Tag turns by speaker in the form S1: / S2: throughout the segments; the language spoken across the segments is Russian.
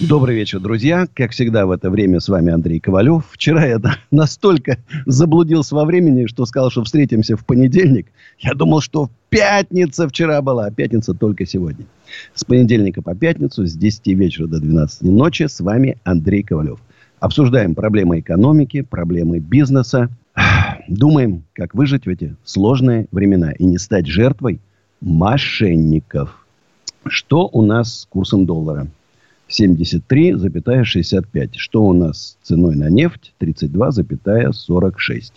S1: Добрый вечер, друзья. Как всегда в это время с вами Андрей Ковалев. Вчера я настолько заблудился во времени, что сказал, что встретимся в понедельник. Я думал, что пятница вчера была, а пятница только сегодня. С понедельника по пятницу с 10 вечера до 12 ночи с вами Андрей Ковалев. Обсуждаем проблемы экономики, проблемы бизнеса. Думаем, как выжить в эти сложные времена и не стать жертвой мошенников. Что у нас с курсом доллара? 73,65. Что у нас с ценой на нефть? 32,46.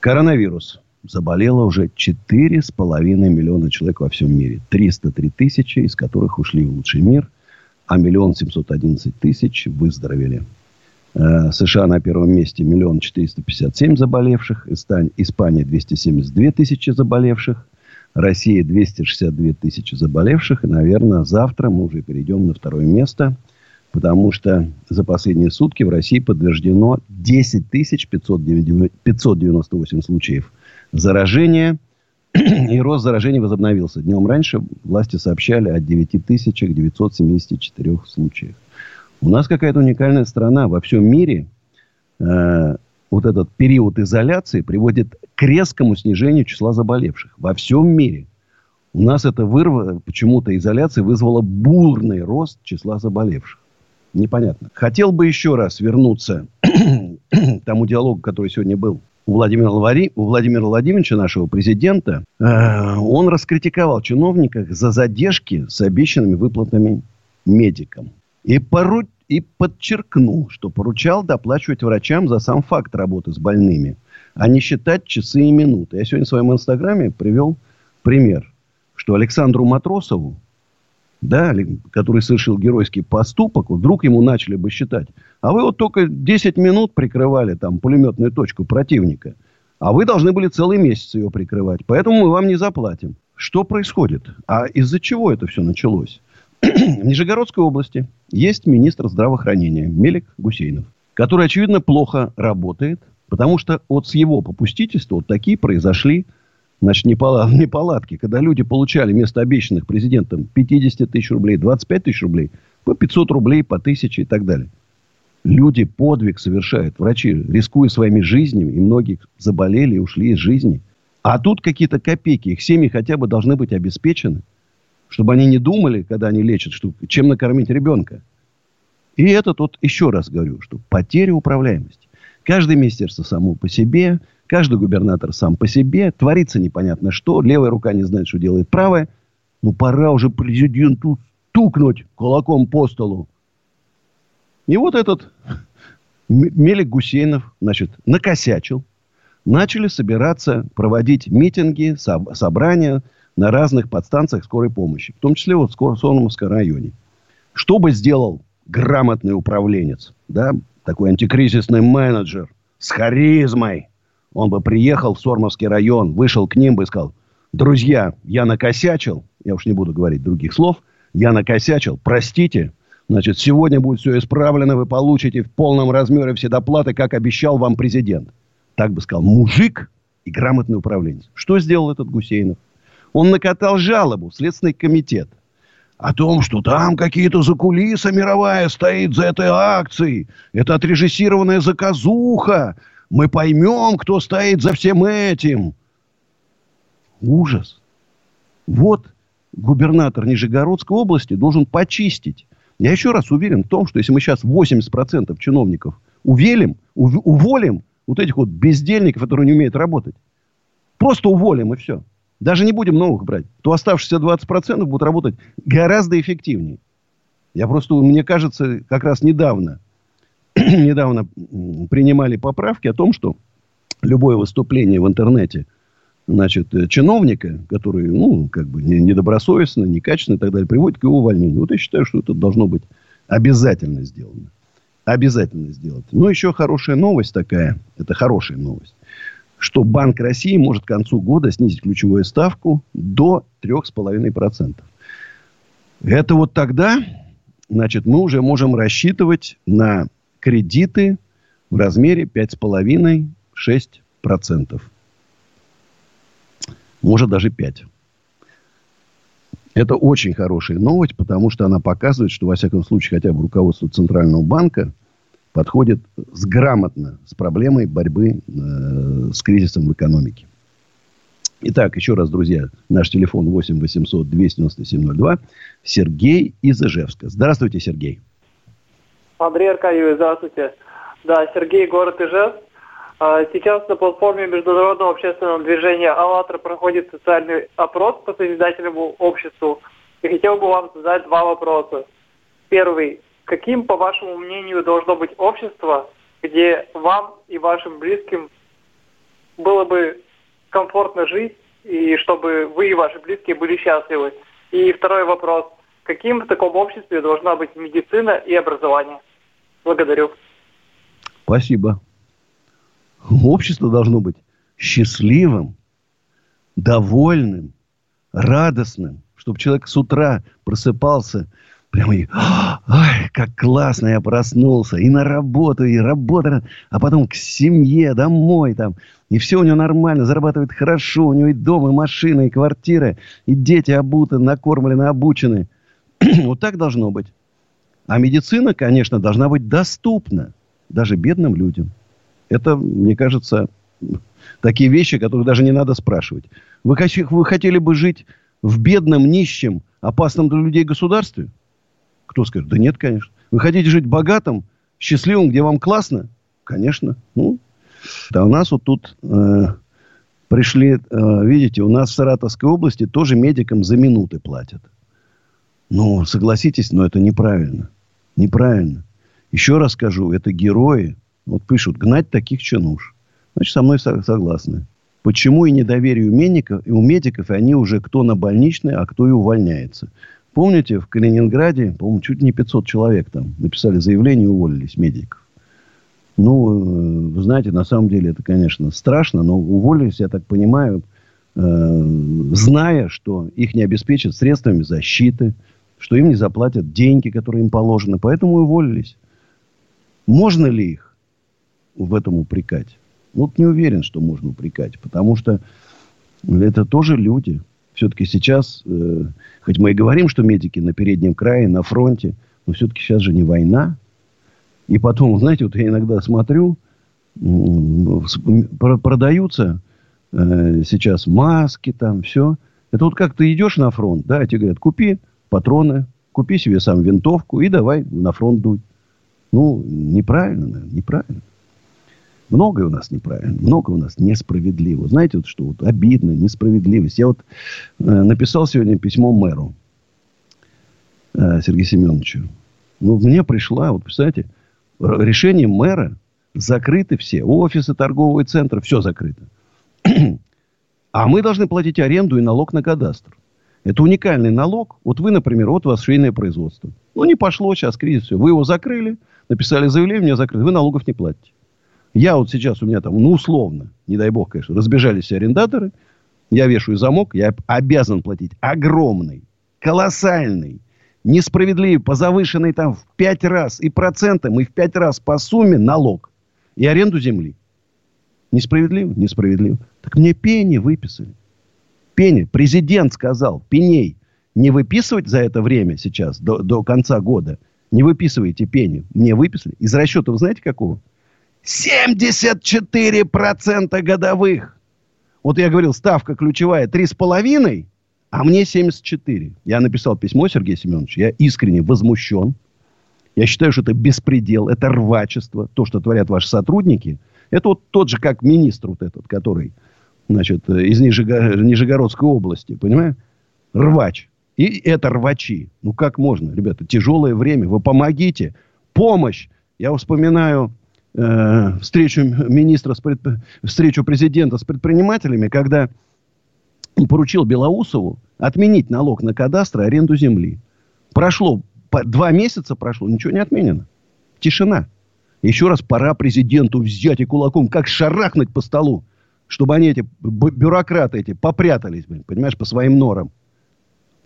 S1: Коронавирус. Заболело уже 4,5 миллиона человек во всем мире. 303 тысячи, из которых ушли в лучший мир. А миллион семьсот одиннадцать тысяч выздоровели. Э, США на первом месте миллион четыреста пятьдесят семь заболевших. Испания 272 тысячи заболевших. Россия 262 тысячи заболевших. И, наверное, завтра мы уже перейдем на второе место. Потому что за последние сутки в России подтверждено 10 тысяч 598 случаев заражения. И рост заражений возобновился. Днем раньше власти сообщали о 9 тысячах 974 случаях. У нас какая-то уникальная страна. Во всем мире э, вот этот период изоляции приводит к резкому снижению числа заболевших во всем мире. У нас это вырва, почему-то изоляция вызвала бурный рост числа заболевших. Непонятно. Хотел бы еще раз вернуться к тому диалогу, который сегодня был у Владимира, Лавари, у Владимира Владимировича, нашего президента. Э, он раскритиковал чиновников за задержки с обещанными выплатами медикам. И пору и подчеркнул, что поручал доплачивать врачам за сам факт работы с больными, а не считать часы и минуты. Я сегодня в своем инстаграме привел пример, что Александру Матросову, да, который совершил геройский поступок, вдруг ему начали бы считать. А вы вот только 10 минут прикрывали там пулеметную точку противника. А вы должны были целый месяц ее прикрывать. Поэтому мы вам не заплатим. Что происходит? А из-за чего это все началось? В Нижегородской области есть министр здравоохранения Мелик Гусейнов, который, очевидно, плохо работает, потому что вот с его попустительства вот такие произошли значит, неполадки, когда люди получали вместо обещанных президентом 50 тысяч рублей, 25 тысяч рублей, по 500 рублей, по 1000 и так далее. Люди подвиг совершают, врачи, рискуя своими жизнями, и многие заболели и ушли из жизни. А тут какие-то копейки, их семьи хотя бы должны быть обеспечены – чтобы они не думали, когда они лечат, что, чем накормить ребенка. И это тут еще раз говорю, что потеря управляемости. Каждое министерство само по себе, каждый губернатор сам по себе, творится непонятно что, левая рука не знает, что делает правая. Ну, пора уже президенту стукнуть кулаком по столу. И вот этот Мелик Гусейнов, значит, накосячил. Начали собираться, проводить митинги, собрания, на разных подстанциях скорой помощи, в том числе вот в Сормовском районе. Что бы сделал грамотный управленец, да, такой антикризисный менеджер с харизмой, он бы приехал в Сормовский район, вышел к ним бы и сказал, друзья, я накосячил, я уж не буду говорить других слов, я накосячил, простите, значит, сегодня будет все исправлено, вы получите в полном размере все доплаты, как обещал вам президент. Так бы сказал мужик и грамотный управленец. Что сделал этот Гусейнов? Он накатал жалобу в Следственный комитет о том, что там какие-то закулиса мировая стоит за этой акцией. Это отрежиссированная заказуха. Мы поймем, кто стоит за всем этим. Ужас. Вот губернатор Нижегородской области должен почистить. Я еще раз уверен в том, что если мы сейчас 80% чиновников увелим, уволим вот этих вот бездельников, которые не умеют работать, просто уволим и все даже не будем новых брать, то оставшиеся 20% будут работать гораздо эффективнее. Я просто, мне кажется, как раз недавно, недавно принимали поправки о том, что любое выступление в интернете значит, э, чиновника, который, ну, как бы недобросовестно, некачественно и так далее, приводит к его увольнению. Вот я считаю, что это должно быть обязательно сделано. Обязательно сделать. Ну, еще хорошая новость такая. Это хорошая новость. Что Банк России может к концу года снизить ключевую ставку до 3,5%. Это вот тогда, значит, мы уже можем рассчитывать на кредиты в размере 5,5-6%. Может, даже 5%. Это очень хорошая новость, потому что она показывает, что, во всяком случае, хотя бы руководство Центрального банка подходит с грамотно с проблемой борьбы э, с кризисом в экономике. Итак, еще раз, друзья, наш телефон 8 800 297 02. Сергей из Ижевска. Здравствуйте, Сергей.
S2: Андрей Аркадьевич, здравствуйте. Да, Сергей, город Ижевск. А, сейчас на платформе Международного общественного движения «АЛЛАТРА» проходит социальный опрос по созидательному обществу. И хотел бы вам задать два вопроса. Первый. Каким, по вашему мнению, должно быть общество, где вам и вашим близким было бы комфортно жить, и чтобы вы и ваши близкие были счастливы? И второй вопрос. Каким в таком обществе должна быть медицина и образование? Благодарю.
S1: Спасибо. Общество должно быть счастливым, довольным, радостным, чтобы человек с утра просыпался прямо и, ай, как классно я проснулся, и на работу, и работа, а потом к семье, домой там, и все у него нормально, зарабатывает хорошо, у него и дом, и машина, и квартира, и дети обуты, накормлены, обучены. вот так должно быть. А медицина, конечно, должна быть доступна даже бедным людям. Это, мне кажется, такие вещи, которые даже не надо спрашивать. Вы, вы хотели бы жить в бедном, нищем, опасном для людей государстве? Кто скажет? Да нет, конечно. Вы хотите жить богатым, счастливым, где вам классно? Конечно. Ну, а у нас вот тут э, пришли, э, видите, у нас в Саратовской области тоже медикам за минуты платят. Ну, согласитесь, но это неправильно. Неправильно. Еще раз скажу, это герои, вот пишут, гнать таких чинуш. Значит, со мной согласны. Почему и недоверие у медиков, и у медиков, и они уже кто на больничной, а кто и увольняется. Помните, в Калининграде, по-моему, чуть не 500 человек там написали заявление и уволились медиков. Ну, э, вы знаете, на самом деле это, конечно, страшно, но уволились, я так понимаю, э, зная, что их не обеспечат средствами защиты, что им не заплатят деньги, которые им положены. Поэтому уволились. Можно ли их в этом упрекать? Вот не уверен, что можно упрекать, потому что это тоже люди. Все-таки сейчас, э, хоть мы и говорим, что медики на переднем крае, на фронте, но все-таки сейчас же не война. И потом, знаете, вот я иногда смотрю, продаются э, сейчас маски там, все. Это вот как ты идешь на фронт, да, тебе говорят, купи патроны, купи себе сам винтовку и давай на фронт дуть. Ну, неправильно, наверное, неправильно. Многое у нас неправильно, многое у нас несправедливо. Знаете, вот что вот обидно, несправедливость. Я вот э, написал сегодня письмо мэру э, Сергею Семеновичу. Ну, мне пришла, вот представляете, решение мэра закрыты все. Офисы, торговые центры, все закрыто. А мы должны платить аренду и налог на кадастр. Это уникальный налог. Вот вы, например, вот у вас швейное производство. Ну, не пошло сейчас кризис, все. Вы его закрыли, написали заявление, мне закрыли. Вы налогов не платите. Я вот сейчас, у меня там, ну, условно, не дай бог, конечно, разбежались все арендаторы. Я вешаю замок, я обязан платить огромный, колоссальный, несправедливый, по завышенной там в пять раз и процентам, и в пять раз по сумме налог. И аренду земли. Несправедливо? Несправедливо. Так мне пени выписали. Пени. Президент сказал, пеней, не выписывать за это время сейчас, до, до конца года. Не выписывайте пени. Мне выписали. Из расчета, вы знаете, какого? 74% годовых. Вот я говорил, ставка ключевая 3,5, а мне 74. Я написал письмо Сергею Семеновичу. Я искренне возмущен. Я считаю, что это беспредел, это рвачество. То, что творят ваши сотрудники. Это вот тот же, как министр вот этот, который, значит, из Нижего... Нижегородской области, понимаешь? Рвач. И это рвачи. Ну, как можно, ребята? Тяжелое время. Вы помогите. Помощь. Я вспоминаю э, встречу министра, с предп... встречу президента с предпринимателями, когда поручил Белоусову отменить налог на кадастр и аренду земли. Прошло, два месяца прошло, ничего не отменено. Тишина. Еще раз пора президенту взять и кулаком, как шарахнуть по столу, чтобы они эти бюрократы эти попрятались, понимаешь, по своим норам.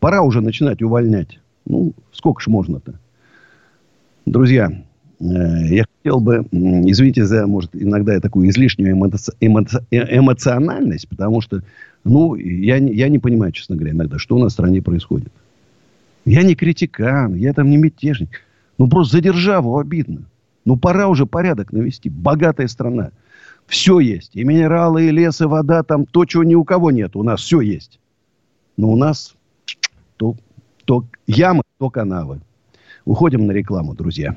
S1: Пора уже начинать увольнять. Ну, сколько ж можно-то? Друзья, я хотел бы, извините за, может, иногда я такую излишнюю эмоци, эмоци, э, эмоциональность, потому что, ну, я, я не понимаю, честно говоря, иногда, что у нас в стране происходит. Я не критикан, я там не мятежник. Ну, просто за державу обидно. Ну, пора уже порядок навести. Богатая страна. Все есть. И минералы, и лес, и вода. Там то, чего ни у кого нет. У нас все есть. Но у нас то, то ямы, то канавы. Уходим на рекламу, друзья.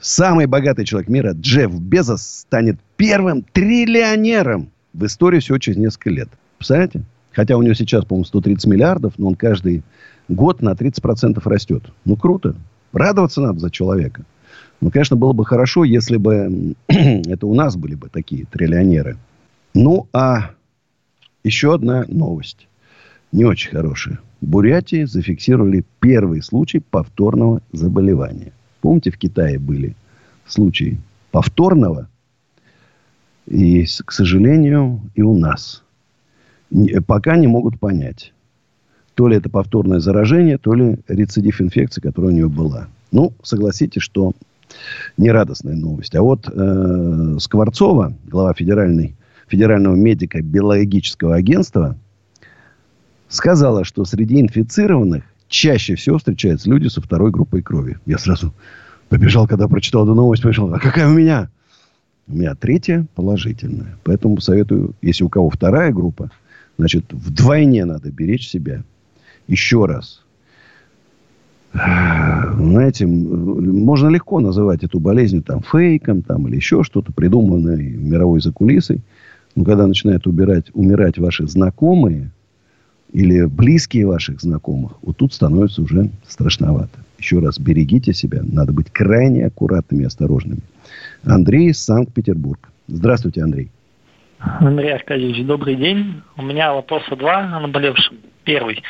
S1: Самый богатый человек мира Джефф Безос станет первым триллионером в истории всего через несколько лет. Представляете? Хотя у него сейчас, по-моему, 130 миллиардов, но он каждый год на 30% растет. Ну, круто. Радоваться надо за человека. Ну, конечно, было бы хорошо, если бы это у нас были бы такие триллионеры. Ну, а еще одна новость. Не очень хорошая. В Бурятии зафиксировали первый случай повторного заболевания. Помните, в Китае были случаи повторного? И, к сожалению, и у нас – пока не могут понять. То ли это повторное заражение, то ли рецидив инфекции, которая у нее была. Ну, согласитесь, что нерадостная новость. А вот э, Скворцова, глава федеральной, федерального медико-биологического агентства, сказала, что среди инфицированных чаще всего встречаются люди со второй группой крови. Я сразу побежал, когда прочитал эту новость, пришел, а какая у меня? У меня третья положительная. Поэтому советую, если у кого вторая группа, Значит, вдвойне надо беречь себя. Еще раз. Знаете, можно легко называть эту болезнь там фейком там, или еще что-то, придуманное мировой закулисой. Но когда начинают убирать, умирать ваши знакомые или близкие ваших знакомых, вот тут становится уже страшновато. Еще раз, берегите себя. Надо быть крайне аккуратными и осторожными. Андрей Санкт-Петербург. Здравствуйте, Андрей.
S3: Андрей Аркадьевич, добрый день. У меня вопроса два о наболевшем. Первый.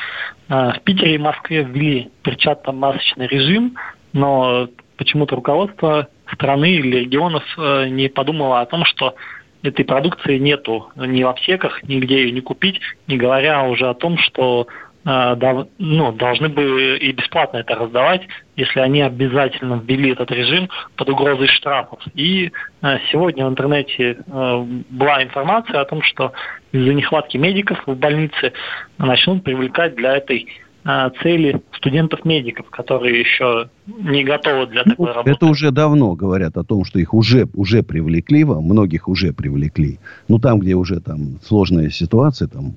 S3: А, в Питере и Москве ввели перчатно-масочный режим, но почему-то руководство страны или регионов э, не подумало о том, что этой продукции нету ни в аптеках, нигде ее не купить, не говоря уже о том, что э, ну, должны бы и бесплатно это раздавать, если они обязательно ввели этот режим под угрозой штрафов. И э, сегодня в интернете э, была информация о том, что из-за нехватки медиков в больнице начнут привлекать для этой цели студентов-медиков, которые еще не готовы для такой ну, работы.
S1: Это уже давно говорят о том, что их уже, уже привлекли, многих уже привлекли. Ну, там, где уже там сложная ситуация, там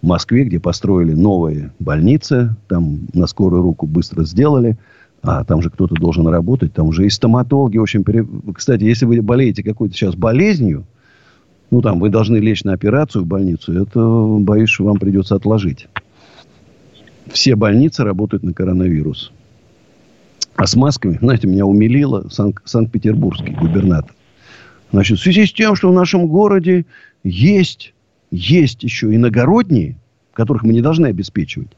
S1: в Москве, где построили новые больницы, там на скорую руку быстро сделали – а там же кто-то должен работать, там уже и стоматологи, в общем, пере... кстати, если вы болеете какой-то сейчас болезнью, ну, там, вы должны лечь на операцию в больницу, это, боюсь, вам придется отложить. Все больницы работают на коронавирус. А с масками, знаете, меня умилило Сан- Санкт-Петербургский губернатор. Значит, в связи с тем, что в нашем городе есть, есть еще иногородние, которых мы не должны обеспечивать,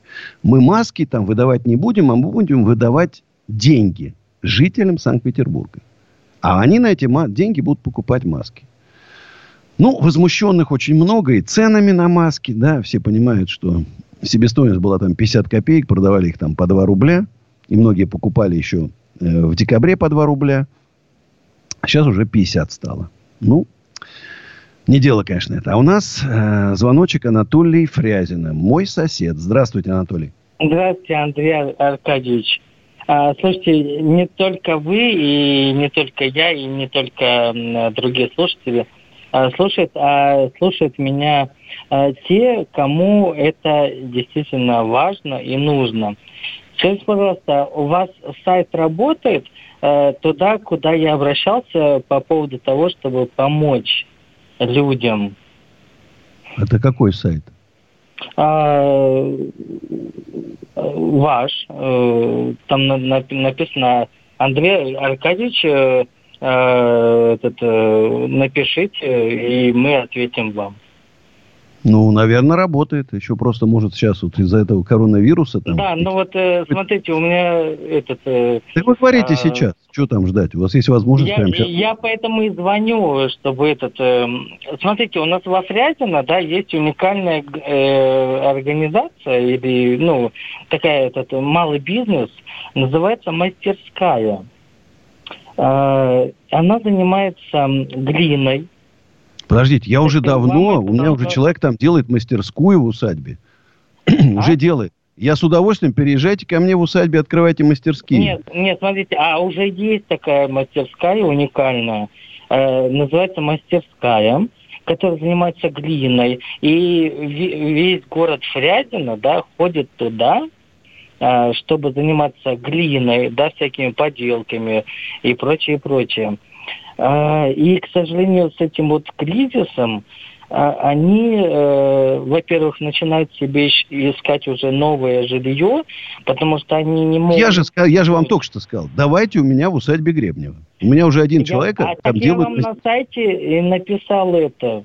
S1: мы маски там выдавать не будем, а мы будем выдавать деньги. жителям Санкт-Петербурга. А они на эти деньги будут покупать маски. Ну, возмущенных очень много и ценами на маски, да, все понимают, что себестоимость была там 50 копеек, продавали их там по 2 рубля, и многие покупали еще э, в декабре по 2 рубля. Сейчас уже 50 стало. Ну, не дело, конечно, это. А у нас э, звоночек Анатолий Фрязина, мой сосед. Здравствуйте, Анатолий.
S4: Здравствуйте, Андрей Аркадьевич. А, слушайте, не только вы, и не только я, и не только другие слушатели слушают, а слушают меня а, те, кому это действительно важно и нужно. Скажите, пожалуйста, у вас сайт работает а, туда, куда я обращался по поводу того, чтобы помочь людям?
S1: Это какой сайт?
S4: А, ваш. Э, там написано Андрей Аркадьевич, э, этот, напишите, и мы ответим вам.
S1: Ну, наверное, работает. Еще просто, может, сейчас вот из-за этого коронавируса там...
S4: Да, ну вот э, смотрите, у меня этот... Э,
S1: так вы говорите а... сейчас. Что там ждать? У вас есть возможность
S4: я,
S1: прямо сейчас...
S4: Я поэтому и звоню, чтобы этот... Э, смотрите, у нас во Фрязино, да, есть уникальная э, организация или, ну, такая этот малый бизнес, называется «Мастерская». Э, она занимается глиной,
S1: Подождите, я уже давно, у меня уже человек там делает мастерскую в усадьбе. Уже а? делает. Я с удовольствием, переезжайте ко мне в усадьбе, открывайте мастерские.
S4: Нет, нет, смотрите, а уже есть такая мастерская уникальная, э, называется мастерская, которая занимается глиной. И весь город Фрязино, да, ходит туда, чтобы заниматься глиной, да, всякими поделками и прочее, прочее. А, и, к сожалению, с этим вот кризисом а, они, э, во-первых, начинают себе искать уже новое жилье, потому что они не могут...
S1: Я же, я же вам только что сказал, давайте у меня в усадьбе Гребнева. У меня уже один я, человек а,
S4: там делает... Я вам на сайте написал это.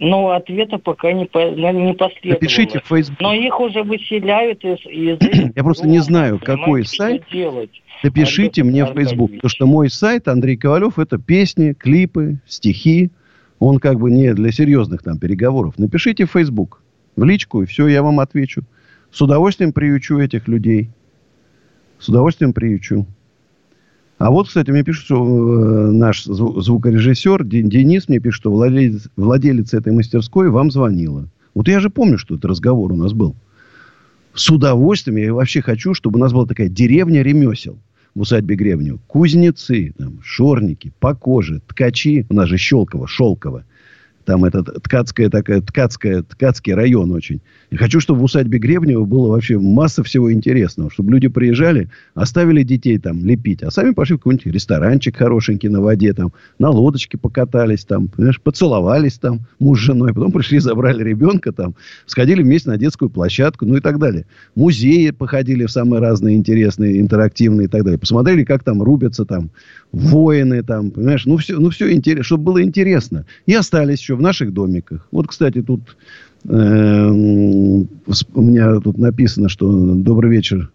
S4: Но ответа пока не, по, не последовало.
S1: Напишите в Facebook.
S4: Но их уже выселяют из... из
S1: Я просто не знаю, какой сайт. Делать. Напишите мне в Facebook. Потому что мой сайт Андрей Ковалев это песни, клипы, стихи. Он как бы не для серьезных там переговоров. Напишите в Facebook, в личку, и все, я вам отвечу. С удовольствием приючу этих людей. С удовольствием приючу. А вот, кстати, мне пишут, что э, наш звукорежиссер Денис мне пишет, что владелец, владелец этой мастерской вам звонила. Вот я же помню, что этот разговор у нас был. С удовольствием я вообще хочу, чтобы у нас была такая деревня ремесел в усадьбе Гребню. Кузнецы, там, шорники, покожи, ткачи. У нас же Щелково, Шелково. Там этот ткацкая такая, ткацкая, ткацкий район очень. Я хочу, чтобы в усадьбе Гребнева было вообще масса всего интересного. Чтобы люди приезжали, оставили детей там лепить, а сами пошли в какой-нибудь ресторанчик хорошенький на воде, там, на лодочке покатались, там, понимаешь, поцеловались там муж с женой. Потом пришли, забрали ребенка там, сходили вместе на детскую площадку, ну и так далее. Музеи походили в самые разные интересные, интерактивные и так далее. Посмотрели, как там рубятся там воины, там, понимаешь, ну все, ну все интересно, чтобы было интересно. И остались еще в наших домиках. Вот, кстати, тут э, у меня тут написано, что добрый вечер.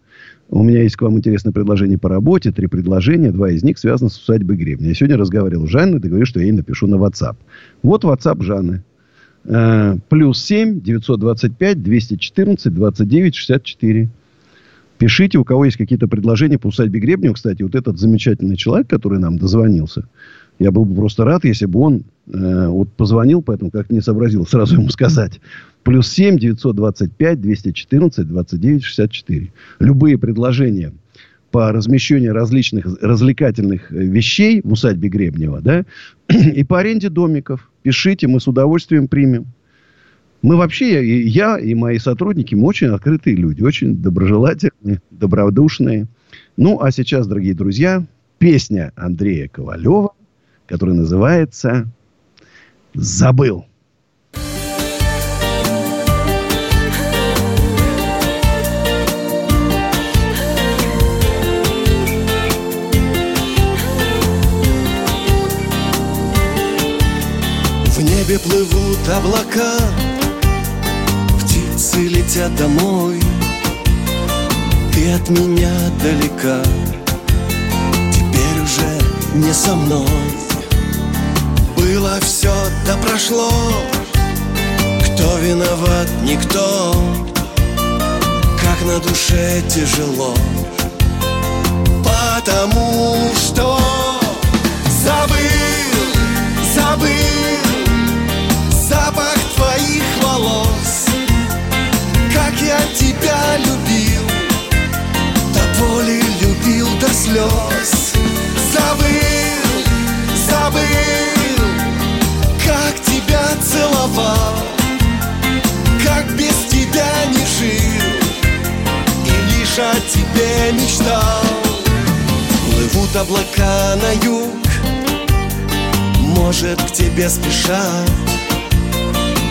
S1: У меня есть к вам интересное предложение по работе. Три предложения. Два из них связаны с усадьбой Гребня. Я сегодня разговаривал с Жанной. Договорились, что я ей напишу на WhatsApp. Вот WhatsApp Жанны. Э, плюс 7 925 214 29 64. Пишите, у кого есть какие-то предложения по усадьбе Гребнева. Кстати, вот этот замечательный человек, который нам дозвонился, я был бы просто рад, если бы он э, вот позвонил, поэтому как не сообразил сразу ему сказать. Плюс 7 925 214 29 64. Любые предложения по размещению различных развлекательных э, вещей в усадьбе Гребнева, да, и по аренде домиков. Пишите, мы с удовольствием примем. Мы вообще, и я, и мои сотрудники, мы очень открытые люди, очень доброжелательные, добродушные. Ну, а сейчас, дорогие друзья, песня Андрея Ковалева, которая называется «Забыл».
S5: В небе плывут облака Птицы летят домой Ты от меня далека не со мной Было все, да прошло. Кто виноват, никто. Как на душе тяжело. Потому что Забыл, забыл Запах твоих волос. Как я тебя любил До боли любил до слез. Забыл, забыл целовал Как без тебя не жил И лишь о тебе мечтал. Плывут облака на юг Может к тебе спешат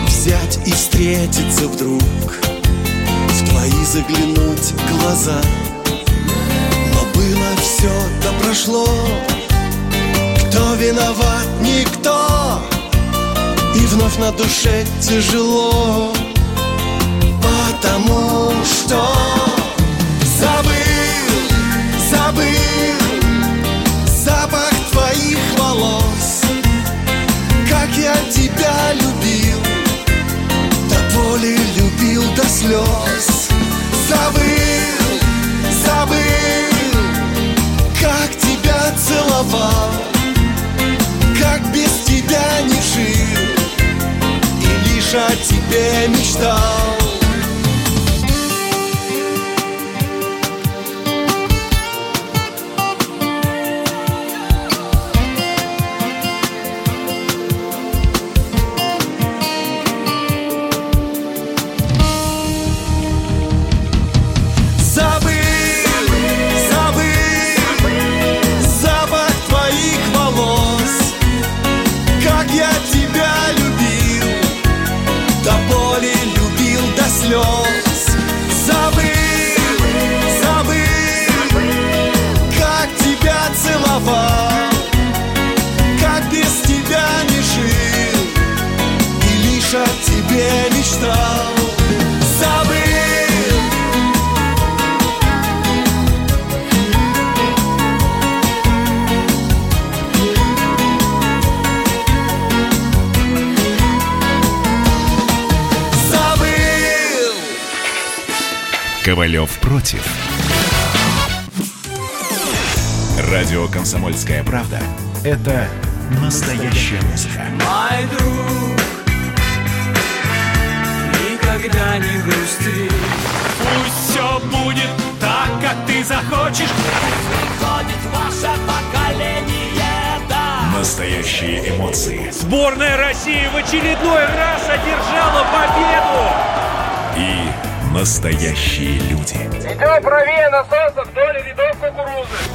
S5: Взять и встретиться вдруг В твои заглянуть глаза. Но было все, да прошло Кто виноват, никто вновь на душе тяжело Потому что Забыл, забыл Запах твоих волос. Как я тебя любил До боли любил до слез. Забыл, забыл Как тебя целовал Как без тебя не жил о тебе мечтал целовал Как без тебя не жил И лишь о тебе мечтал
S6: Ковалев против. Радио «Комсомольская правда» — это настоящая музыка.
S7: Мой друг, никогда не грусти. Пусть все будет так, как ты захочешь. Приходит ваше поколение, да.
S6: Настоящие эмоции
S8: Сборная России в очередной раз одержала победу!
S6: и настоящие люди.
S8: Идем правее на солнце вдоль рядов кукурузы.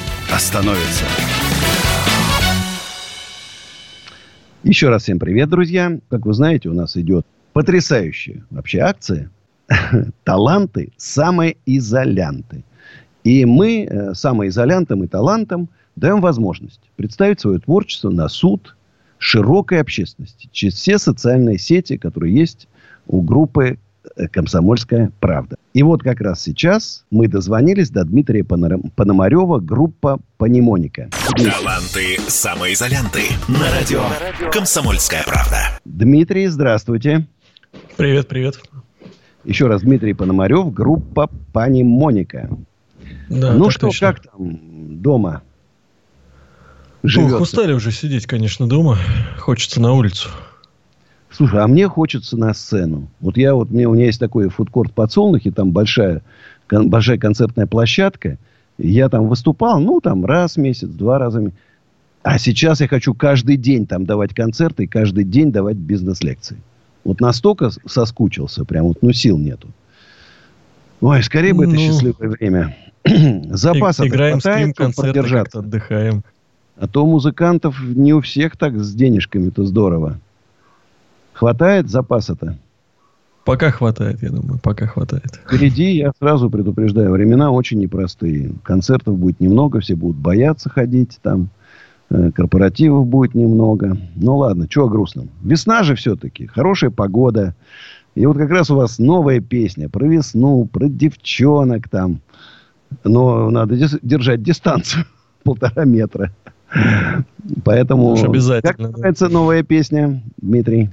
S1: становятся. Еще раз всем привет, друзья. Как вы знаете, у нас идет потрясающая вообще акция «Таланты самоизолянты». И мы э, самоизолянтам и талантам даем возможность представить свое творчество на суд широкой общественности через все социальные сети, которые есть у группы «Комсомольская правда». И вот как раз сейчас мы дозвонились до Дмитрия Пономарева, группа «Панемоника».
S6: Таланты самоизолянты. На радио «Комсомольская правда».
S1: Дмитрий, здравствуйте.
S9: Привет, привет.
S1: Еще раз, Дмитрий Пономарев, группа «Панемоника».
S9: Да,
S1: ну что,
S9: точно.
S1: как там дома?
S9: Ох,
S1: Живется?
S9: устали уже сидеть, конечно, дома. Хочется на улицу.
S1: Слушай, а мне хочется на сцену. Вот я вот, мне, у меня есть такой фудкорт подсолнухи, там большая, кон- большая концертная площадка. Я там выступал, ну, там раз в месяц, два раза в месяц. А сейчас я хочу каждый день там давать концерты и каждый день давать бизнес-лекции. Вот настолько соскучился, прям вот, ну, сил нету. Ой, скорее бы это
S9: Ну.
S1: счастливое время. Запасов
S9: Играем,
S1: хватает, продержаться.
S9: отдыхаем.
S1: А то музыкантов не у всех так с денежками-то здорово. Хватает запаса-то?
S9: Пока хватает, я думаю, пока хватает.
S1: Впереди, я сразу предупреждаю, времена очень непростые. Концертов будет немного, все будут бояться ходить там. э, Корпоративов будет немного. Ну ладно, чего грустным? Весна же все-таки. Хорошая погода. И вот как раз у вас новая песня про весну, про девчонок там. Но надо держать дистанцию. Полтора метра. Поэтому...
S9: Уж обязательно,
S1: Как
S9: да.
S1: называется новая песня, Дмитрий?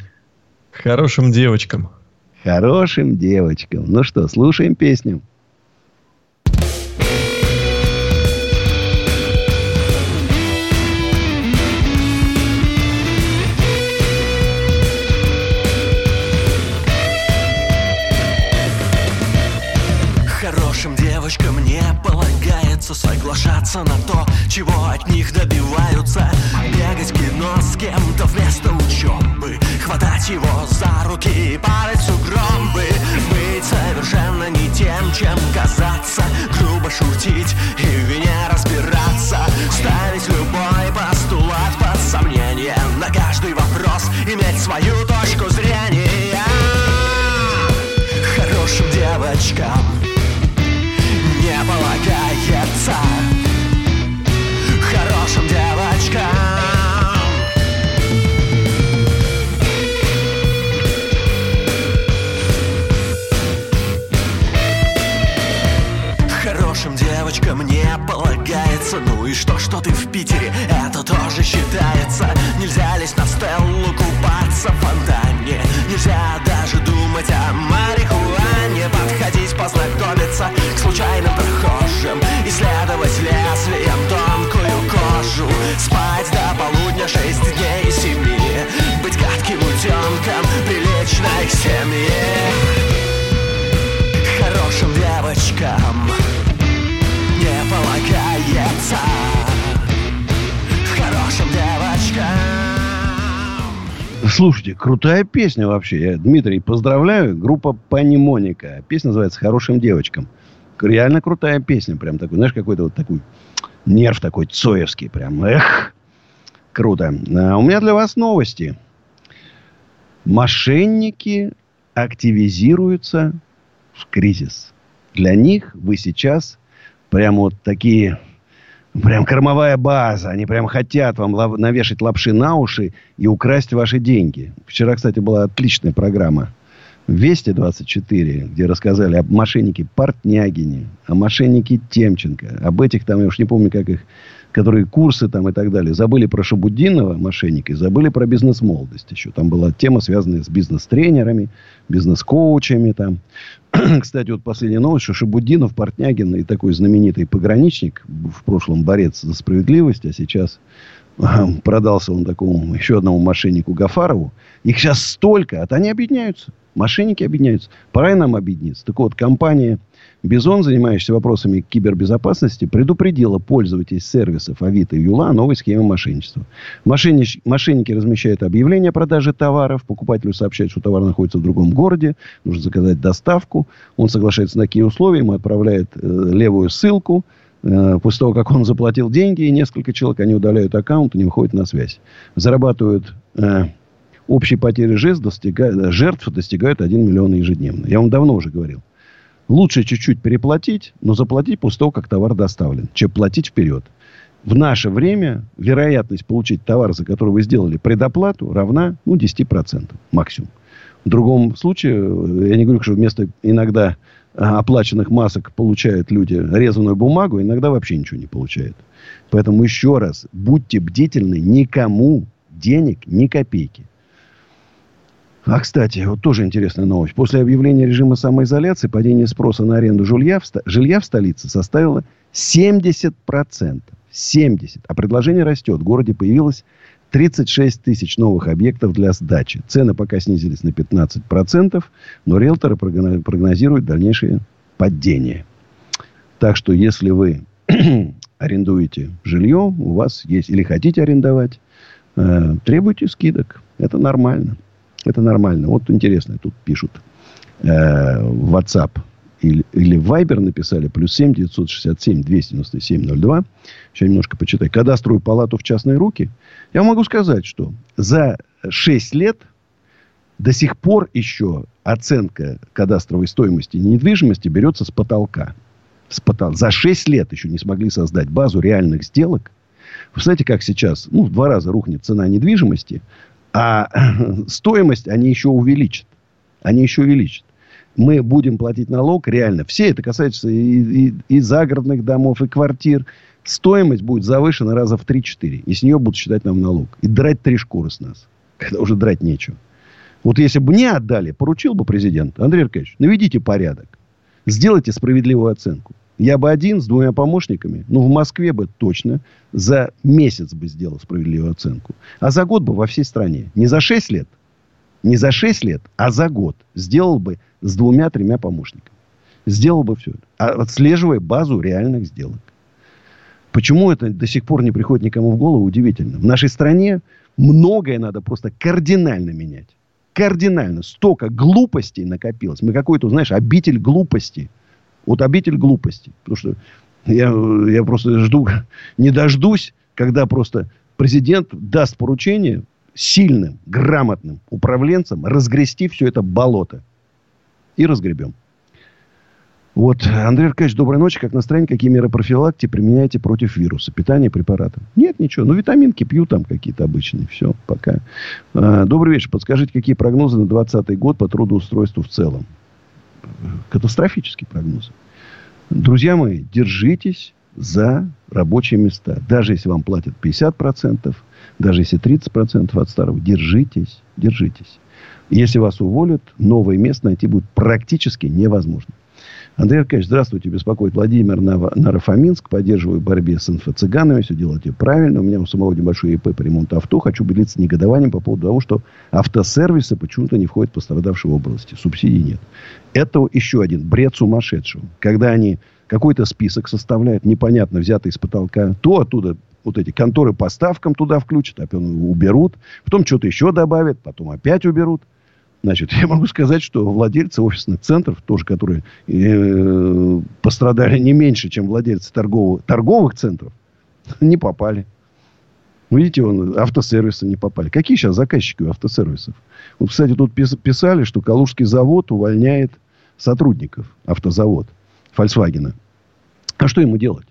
S9: Хорошим девочкам.
S1: Хорошим девочкам. Ну что, слушаем песню.
S7: Хорошим девочкам не полагается соглашаться на то, чего от них добиваются. Бегать в кино с кем-то вместо учебы Хватать его за руки и падать в сугробы. Быть совершенно не тем, чем казаться Грубо шутить и в вине разбираться. Ставить любой постулат под сомнение На каждый вопрос иметь свою точку зрения. Хорошим девочкам Хорошим девочкам не полагается. Ну и что, что ты в Питере, это тоже считается. Нельзя лезть на стеллу, купаться в фонтане. Нельзя даже думать о марихуане. Подходить, познакомиться к случайным прохожим. Исследовать лезвием тонкую кожу. Спать до полудня шесть дней из семи. Быть гадким утенком, приличной к семье
S1: Слушайте, крутая песня вообще. Я, Дмитрий, поздравляю. Группа Панимоника. Песня называется «Хорошим девочкам». Реально крутая песня. Прям такой, знаешь, какой-то вот такой нерв такой цоевский. Прям, эх, круто. А у меня для вас новости. Мошенники активизируются в кризис. Для них вы сейчас прям вот такие Прям кормовая база. Они прям хотят вам лав- навешать лапши на уши и украсть ваши деньги. Вчера, кстати, была отличная программа. Вести 24, где рассказали об мошеннике Портнягине, о мошеннике Темченко, об этих там, я уж не помню, как их, которые курсы там и так далее. Забыли про Шабудинова, мошенника, и забыли про бизнес-молодость еще. Там была тема, связанная с бизнес-тренерами, бизнес-коучами там. Кстати, вот последняя новость, что Шабудинов, Портнягин и такой знаменитый пограничник, в прошлом борец за справедливость, а сейчас продался он такому еще одному мошеннику Гафарову. Их сейчас столько, а они объединяются. Мошенники объединяются. Пора и нам объединиться. Так вот, компания Бизон, занимающаяся вопросами кибербезопасности, предупредила пользователей сервисов Авито и Юла о новой схеме мошенничества. Мошеннич- мошенники размещают объявления о продаже товаров. Покупателю сообщают, что товар находится в другом городе. Нужно заказать доставку. Он соглашается на такие условия. Ему отправляет э, левую ссылку. Э, после того, как он заплатил деньги, и несколько человек, они удаляют аккаунт и не выходят на связь. Зарабатывают э, общие потери жертв, достигают, жертв достигают 1 миллион ежедневно. Я вам давно уже говорил. Лучше чуть-чуть переплатить, но заплатить после того, как товар доставлен, чем платить вперед. В наше время вероятность получить товар, за который вы сделали предоплату, равна ну, 10% максимум. В другом случае, э, я не говорю, что вместо иногда а, оплаченных масок получают люди резаную бумагу, иногда вообще ничего не получают. Поэтому еще раз, будьте бдительны, никому денег ни копейки. А, кстати, вот тоже интересная новость. После объявления режима самоизоляции падение спроса на аренду жилья в, жилья в столице составило 70%. 70%. А предложение растет. В городе появилось 36 тысяч новых объектов для сдачи. Цены пока снизились на 15%, но риэлторы прогно- прогнозируют дальнейшее падение. Так что, если вы арендуете жилье, у вас есть, или хотите арендовать, э, требуйте скидок. Это нормально. Это нормально. Вот интересно, тут пишут э, в WhatsApp. или, или в Viber написали, плюс 7 967 297 02. Сейчас немножко почитай. Кадастровую палату в частные руки. Я могу сказать, что за 6 лет до сих пор еще оценка кадастровой стоимости недвижимости берется с потолка. С потолка. За 6 лет еще не смогли создать базу реальных сделок. Вы знаете, как сейчас, ну, в два раза рухнет цена недвижимости, а стоимость они еще увеличат. Они еще увеличат. Мы будем платить налог реально. Все это касается и, и, и загородных домов, и квартир. Стоимость будет завышена раза в 3-4. И с нее будут считать нам налог. И драть три шкуры с нас. Когда уже драть нечего. Вот если бы мне отдали, поручил бы президент, Андрей Аркадьевич, наведите порядок. Сделайте справедливую оценку. Я бы один с двумя помощниками, ну, в Москве бы точно за месяц бы сделал справедливую оценку. А за год бы во всей стране. Не за 6 лет, не за 6 лет, а за год сделал бы с двумя-тремя помощниками. Сделал бы все. А отслеживая базу реальных сделок. Почему это до сих пор не приходит никому в голову, удивительно. В нашей стране многое надо просто кардинально менять. Кардинально. Столько глупостей накопилось. Мы какой-то, знаешь, обитель глупости – вот обитель глупости. Потому что я, я просто жду, не дождусь, когда просто президент даст поручение сильным, грамотным управленцам разгрести все это болото. И разгребем. Вот, Андрей Аркадьевич, доброй ночи. Как настроение, какие меры профилактики применяете против вируса? Питание, препараты? Нет, ничего. Ну, витаминки пью там какие-то обычные. Все, пока. А, добрый вечер. Подскажите, какие прогнозы на 2020 год по трудоустройству в целом? катастрофический прогноз. Друзья мои, держитесь за рабочие места. Даже если вам платят 50%, даже если 30% от старого, держитесь, держитесь. Если вас уволят, новое место найти будет практически невозможно. Андрей Аркадьевич, здравствуйте. Беспокоит Владимир Нарафаминск. Поддерживаю в борьбе с инфо-цыганами. Все делаете правильно. У меня у самого небольшой ИП по ремонту авто. Хочу поделиться негодованием по поводу того, что автосервисы почему-то не входят в пострадавшие области. Субсидий нет. Это еще один бред сумасшедшего. Когда они какой-то список составляют, непонятно, взятый из потолка, то оттуда вот эти конторы по ставкам туда включат, а потом уберут, потом что-то еще добавят, потом опять уберут. Значит, я могу сказать, что владельцы офисных центров, тоже которые э, пострадали не меньше, чем владельцы торговых, торговых центров, не попали. Видите, он, автосервисы не попали. Какие сейчас заказчики у автосервисов? Вот, кстати, тут писали, что Калужский завод увольняет сотрудников, автозавод, Volkswagen. А что ему делать?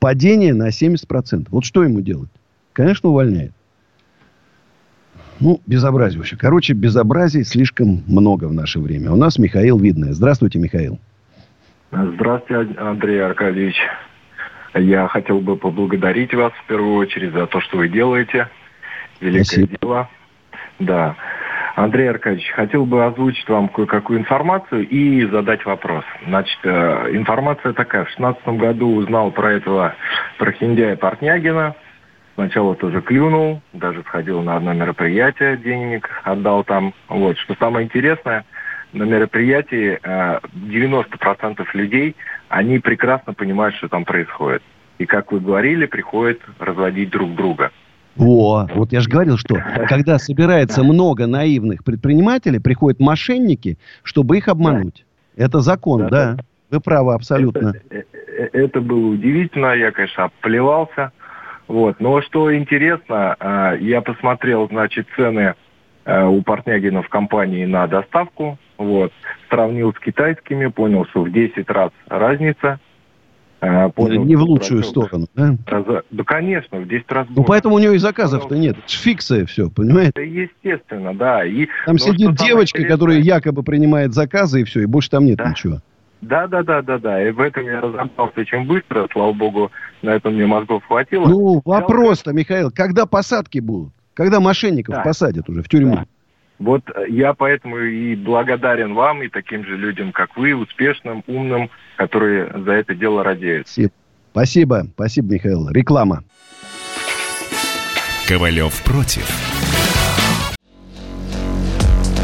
S1: Падение на 70%. Вот что ему делать? Конечно, увольняет. Ну, безобразие вообще. Короче, безобразий слишком много в наше время. У нас Михаил Видное. Здравствуйте, Михаил.
S10: Здравствуйте, Андрей Аркадьевич. Я хотел бы поблагодарить вас в первую очередь за то, что вы делаете. Великое Спасибо. дело. Да. Андрей Аркадьевич, хотел бы озвучить вам кое-какую информацию и задать вопрос. Значит, э, информация такая. В 2016 году узнал про этого прохиндяя Портнягина – Сначала тоже клюнул, даже сходил на одно мероприятие, денег отдал там. Вот. Что самое интересное, на мероприятии 90% э, людей, они прекрасно понимают, что там происходит. И, как вы говорили, приходят разводить друг друга.
S1: Во, вот я же говорил, что когда собирается много наивных предпринимателей, приходят мошенники, чтобы их обмануть. Это закон, да. да. Вы правы абсолютно.
S10: Это, э, э, это было удивительно. Я, конечно, оплевался. Вот. Но что интересно, а, я посмотрел, значит, цены а, у Портнягина в компании на доставку. Вот. Сравнил с китайскими, понял, что в 10 раз разница.
S1: А, понял, не в лучшую сторону, да?
S10: Да, конечно, в 10 раз
S1: Ну, поэтому у него и заказов-то нет. Это фикция все, понимаете?
S10: Это естественно, да. И,
S1: там сидит девочка, которая якобы принимает заказы, и все, и больше там нет да. ничего.
S10: Да, да, да, да, да. И в этом я разобрался очень быстро, слава богу, на этом мне мозгов хватило.
S1: Ну, вопрос-то, Михаил, когда посадки будут? Когда мошенников да. посадят уже в тюрьму? Да.
S10: Вот я поэтому и благодарен вам, и таким же людям, как вы, успешным, умным, которые за это дело радеют.
S1: Спасибо. Спасибо, спасибо, Михаил. Реклама.
S6: Ковалев против.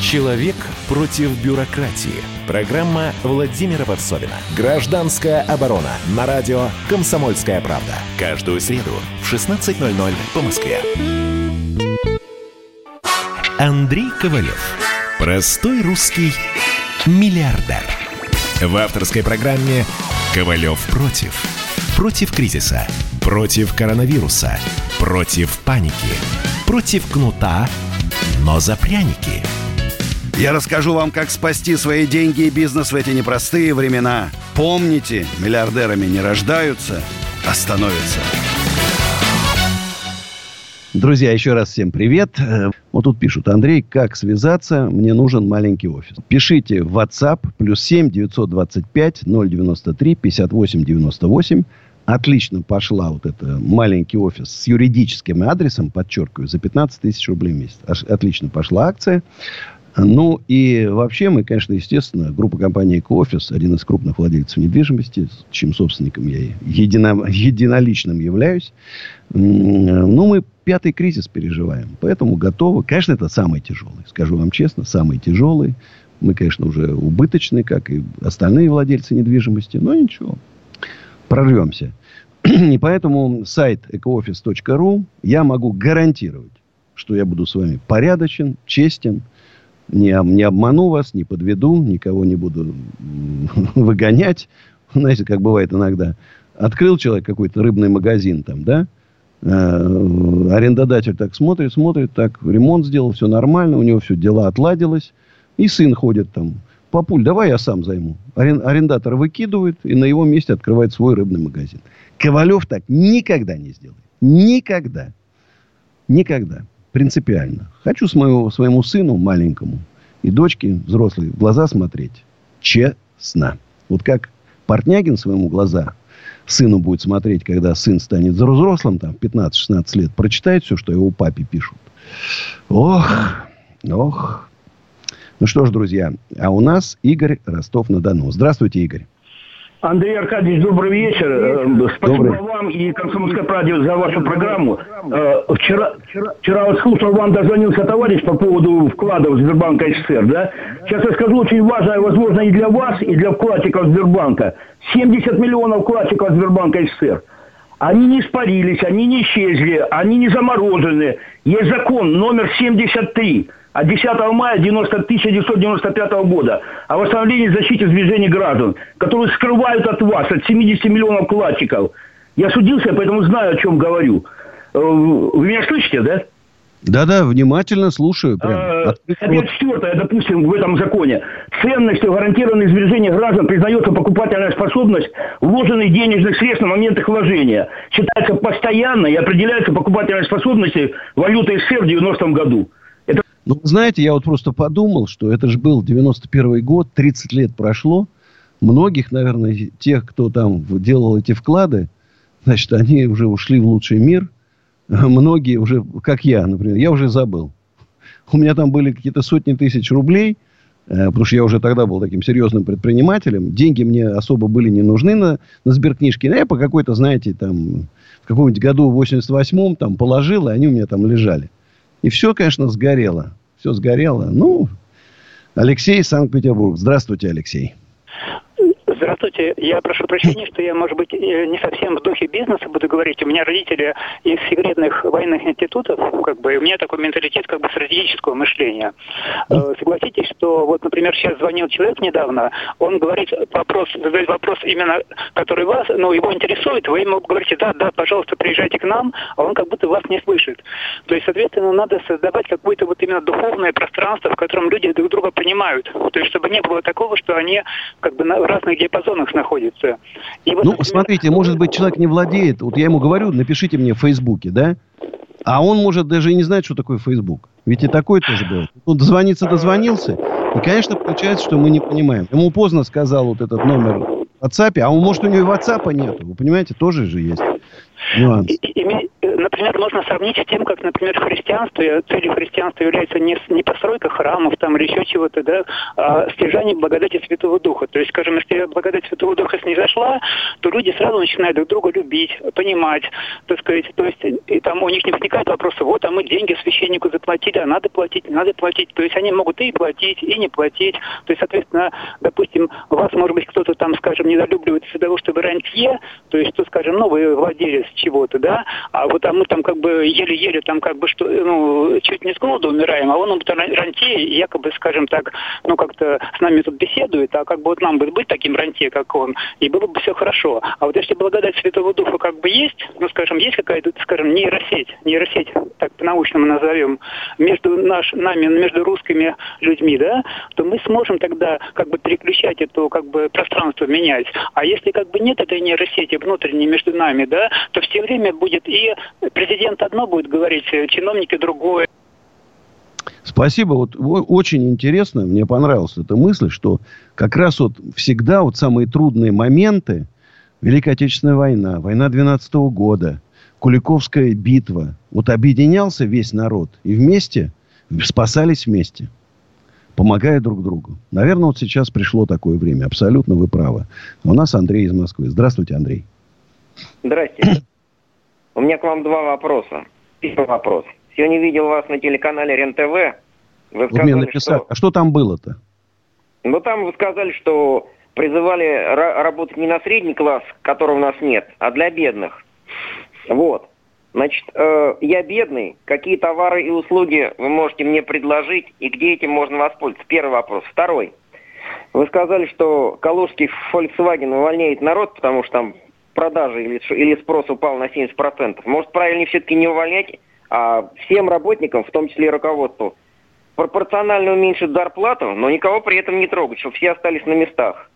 S6: Человек против бюрократии. Программа Владимира Варсовина. Гражданская оборона. На радио «Комсомольская правда». Каждую среду в 16.00 по Москве. Андрей Ковалев. Простой русский миллиардер. В авторской программе «Ковалев против». Против кризиса. Против коронавируса. Против паники. Против кнута, но за пряники.
S11: Я расскажу вам, как спасти свои деньги и бизнес в эти непростые времена. Помните, миллиардерами не рождаются, а становятся.
S1: Друзья, еще раз всем привет. Э, Вот тут пишут, Андрей, как связаться? Мне нужен маленький офис. Пишите в WhatsApp плюс 7 925 093 58 98. Отлично пошла вот эта маленький офис с юридическим адресом, подчеркиваю, за 15 тысяч рублей в месяц. Отлично пошла акция. Ну, и вообще мы, конечно, естественно, группа компании «Экоофис», один из крупных владельцев недвижимости, чьим собственником я едино, единоличным являюсь. Ну, мы пятый кризис переживаем, поэтому готовы. Конечно, это самый тяжелый, скажу вам честно, самый тяжелый. Мы, конечно, уже убыточны, как и остальные владельцы недвижимости, но ничего, прорвемся. И поэтому сайт ecooffice.ru я могу гарантировать, что я буду с вами порядочен, честен, не, не обману вас, не подведу, никого не буду выгонять. Знаете, как бывает иногда. Открыл человек какой-то рыбный магазин там, да? Э, арендодатель так смотрит, смотрит, так ремонт сделал, все нормально, у него все дела отладилось. И сын ходит там. Папуль, давай я сам займу. Арен- арендатор выкидывает, и на его месте открывает свой рыбный магазин. Ковалев так никогда не сделает. Никогда. Никогда. Принципиально. Хочу своему, своему сыну маленькому и дочке взрослой в глаза смотреть. Честно. Вот как Портнягин своему глаза сыну будет смотреть, когда сын станет взрослым, там, 15-16 лет, прочитает все, что его папе пишут. Ох, ох. Ну что ж, друзья, а у нас Игорь Ростов-на-Дону. Здравствуйте, Игорь.
S12: Андрей Аркадьевич, добрый вечер. Э, Спасибо
S1: Добрый.
S12: вам и Комсомольской правде за вашу программу. Э, Вчера, вчера вот слушал, вам дозвонился товарищ по поводу вкладов Сбербанка СССР, да? Сейчас я скажу очень важное, возможно, и для вас, и для вкладчиков Сбербанка. 70 миллионов вкладчиков Сбербанка СССР. Они не испарились, они не исчезли, они не заморожены. Есть закон номер 73 от 10 мая 90 1995 года о восстановлении и защите движений граждан, которые скрывают от вас, от 70 миллионов вкладчиков. Я судился, поэтому знаю, о чем говорю. Э, Вы меня слышите, да?
S1: Да-да, внимательно слушаю. Прям.
S12: Э,
S1: рот.
S12: 4, допустим, в этом законе. Ценностью гарантированных сбережений граждан признается покупательная способность вложенных денежных средств на момент их вложения. Считается постоянной и определяется покупательной способностью валюты СССР в 90-м году.
S1: Ну, знаете, я вот просто подумал, что это же был 91 год, 30 лет прошло. Многих, наверное, тех, кто там делал эти вклады, значит, они уже ушли в лучший мир. Многие уже, как я, например, я уже забыл. У меня там были какие-то сотни тысяч рублей, э, потому что я уже тогда был таким серьезным предпринимателем. Деньги мне особо были не нужны на, на сберкнижке. Но я по какой-то, знаете, там, в каком-нибудь году, в 88-м, там, положил, и они у меня там лежали. И все, конечно, сгорело. Все сгорело. Ну, Алексей, Санкт-Петербург. Здравствуйте, Алексей.
S13: Здравствуйте. Я прошу прощения, что я, может быть, э, не совсем в духе бизнеса буду говорить. У меня родители из секретных военных институтов, как бы, и у меня такой менталитет как бы стратегического мышления. Э, Согласитесь, что вот, например, сейчас звонил человек недавно, он говорит вопрос, задает вопрос именно, который вас, ну, его интересует, вы ему говорите, да, да, пожалуйста, приезжайте к нам, а он как будто вас не слышит. То есть, соответственно, надо создавать какое-то вот именно духовное пространство, в котором люди друг друга понимают. То есть, чтобы не было такого, что они как бы на разных диапазонах находятся. И вот,
S1: Ну,
S13: например,
S1: смотрите, может быть, человек не владеет. Вот я ему говорю, напишите мне в Фейсбуке, да? А он может даже и не знать, что такое Facebook. Ведь и такой тоже был. Он дозвониться дозвонился. И, конечно, получается, что мы не понимаем. Ему поздно сказал вот этот номер в WhatsApp, а он, может, у него и WhatsApp нет. Вы понимаете, тоже же есть нюанс.
S13: И- и- например, можно сравнить с тем, как, например, христианство, э, целью христианства является не, не постройка храмов там или еще чего-то, да, а стяжание благодати Святого Духа. То есть, скажем, если благодать Святого Духа снизошла, то люди сразу начинают друг друга любить, понимать, так сказать. То есть, и там у них не возникает вопроса, вот, а мы деньги священнику заплатили, а надо платить, не надо платить. То есть, они могут и платить, и не платить. То есть, соответственно, допустим, вас, может быть, кто-то там, скажем, недолюбливает из-за того, что вы рантье, то есть, что, скажем, ну, вы владелец чего-то, да, а вот а мы там как бы еле-еле там как бы что, ну, чуть не с голоду умираем, а он ран- рантье якобы, скажем так, ну, как-то с нами тут беседует, а как бы вот нам бы быть таким рантье, как он, и было бы все хорошо. А вот если благодать Святого Духа как бы есть, ну, скажем, есть какая-то, скажем, нейросеть, нейросеть, так по-научному назовем, между наш, нами, между русскими людьми, да, то мы сможем тогда как бы переключать это как бы пространство менять. А если как бы нет этой нейросети внутренней между нами, да, то все время будет и президент одно будет говорить, э, чиновники другое.
S1: Спасибо. Вот очень интересно, мне понравилась эта мысль, что как раз вот всегда вот самые трудные моменты, Великая Отечественная война, война 12 года, Куликовская битва, вот объединялся весь народ и вместе спасались вместе, помогая друг другу. Наверное, вот сейчас пришло такое время. Абсолютно вы правы. У нас Андрей из Москвы. Здравствуйте, Андрей.
S14: Здрасте. У меня к вам два вопроса. Первый вопрос. Сегодня видел вас на телеканале РЕН-ТВ. Вы
S1: Вот мне
S14: сказали,
S1: написали.
S14: что...
S1: А что там было-то?
S14: Ну, там вы сказали, что призывали ра- работать не на средний класс, которого у нас нет, а для бедных. Вот. Значит, э, я бедный. Какие товары и услуги вы можете мне предложить и где этим можно воспользоваться? Первый вопрос. Второй. Вы сказали, что калужский Volkswagen увольняет народ, потому что там продажи или, или спрос упал на 70%. Может, правильнее все-таки не увольнять, а всем работникам, в том числе и руководству, пропорционально уменьшить зарплату, но никого при этом не трогать, чтобы все остались на местах.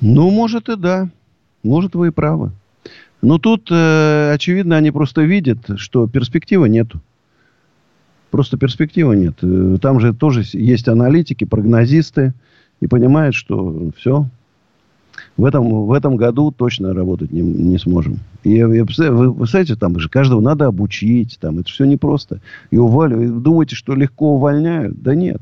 S1: Ну, может и да. Может, вы и правы. Но тут, э, очевидно, они просто видят, что перспективы нету. Просто перспективы нет. Э, Там же тоже есть аналитики, прогнозисты. И понимают, что все. В этом, в этом году точно работать не, не сможем. И представляю, вы, представляете, там же каждого надо обучить. Там, это все непросто. И уваливают. Думаете, что легко увольняют? Да нет.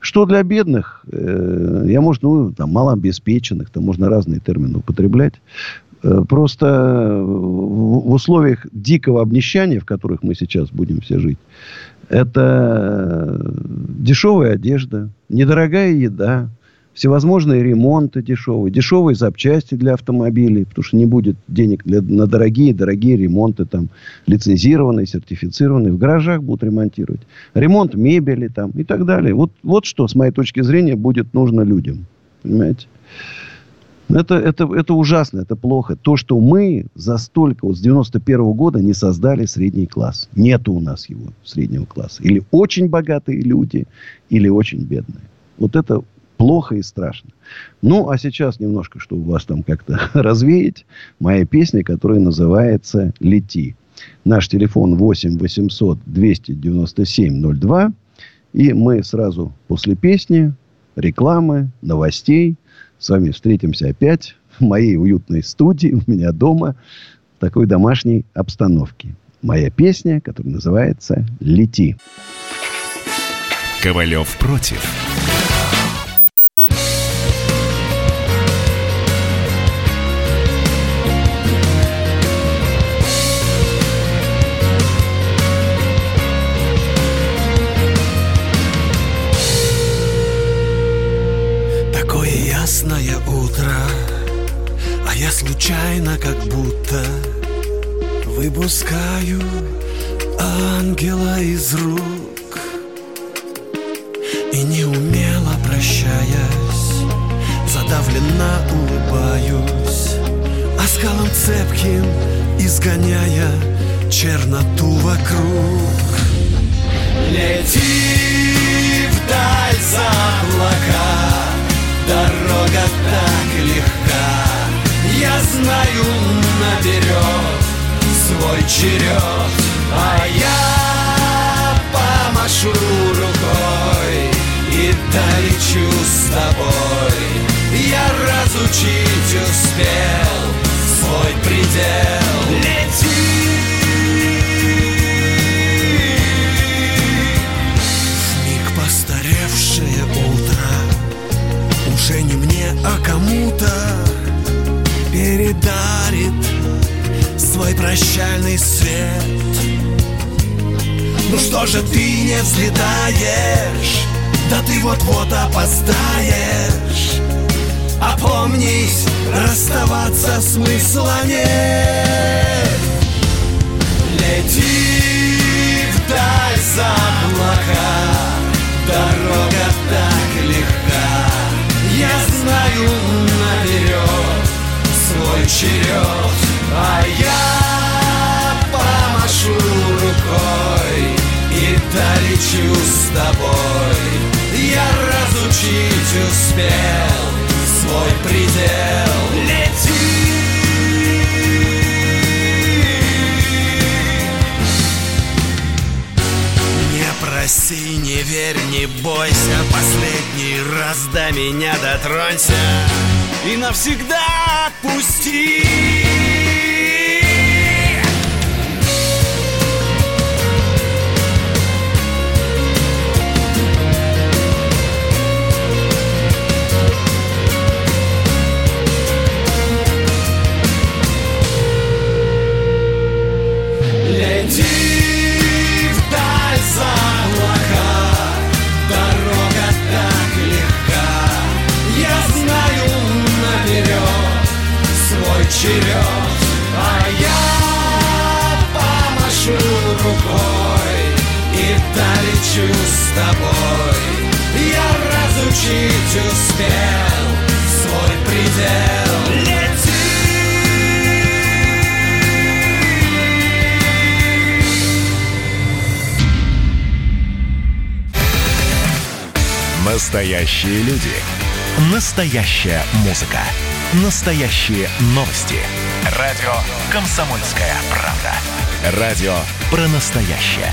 S1: Что для бедных? Э, я, может, ну, там, малообеспеченных, там можно разные термины употреблять. Э, Просто в, в условиях дикого обнищания, в которых мы сейчас будем все жить, это дешевая одежда, недорогая еда, всевозможные ремонты дешевые, дешевые запчасти для автомобилей, потому что не будет денег для, на дорогие, дорогие ремонты, там, лицензированные, сертифицированные, в гаражах будут ремонтировать. Ремонт мебели там и так далее. Вот, вот что, с моей точки зрения, будет нужно людям. Понимаете? Это, это, это ужасно, это плохо. То, что мы за столько, вот с 91 года не создали средний класс. Нету у нас его, среднего класса. Или очень богатые люди, или очень бедные. Вот это плохо и страшно. Ну, а сейчас немножко, чтобы вас там как-то развеять, моя песня, которая называется «Лети». Наш телефон 8 800 297 02. И мы сразу после песни, рекламы, новостей с вами встретимся опять в моей уютной студии, у меня дома, в такой домашней обстановке. Моя песня, которая называется «Лети».
S6: Ковалев против.
S7: Утро, а я случайно как будто выпускаю ангела из рук и неумело прощаясь, задавленно улыбаюсь, оскалом цепким изгоняя черноту вокруг. Лети вдаль за облака, дорога так легка, я знаю наперед свой черед.
S15: А я помашу рукой И долечу с тобой. Я разучить успел Свой предел. Лети
S5: Же ты не взлетаешь Да ты вот-вот опоздаешь. Опомнись, расставаться смысла нет. Лети вдаль за облака Дорога так легка. Я знаю наперед свой черед А я помашу рукой И долечу с тобой. Я разучить успел свой предел. Лети! Не проси, не верь, не бойся. Последний раз до меня дотронься. И навсегда отпусти тобой Я разучить успел свой предел
S6: Настоящие люди. Настоящая музыка. Настоящие новости. Радио «Комсомольская правда». Радио про настоящее.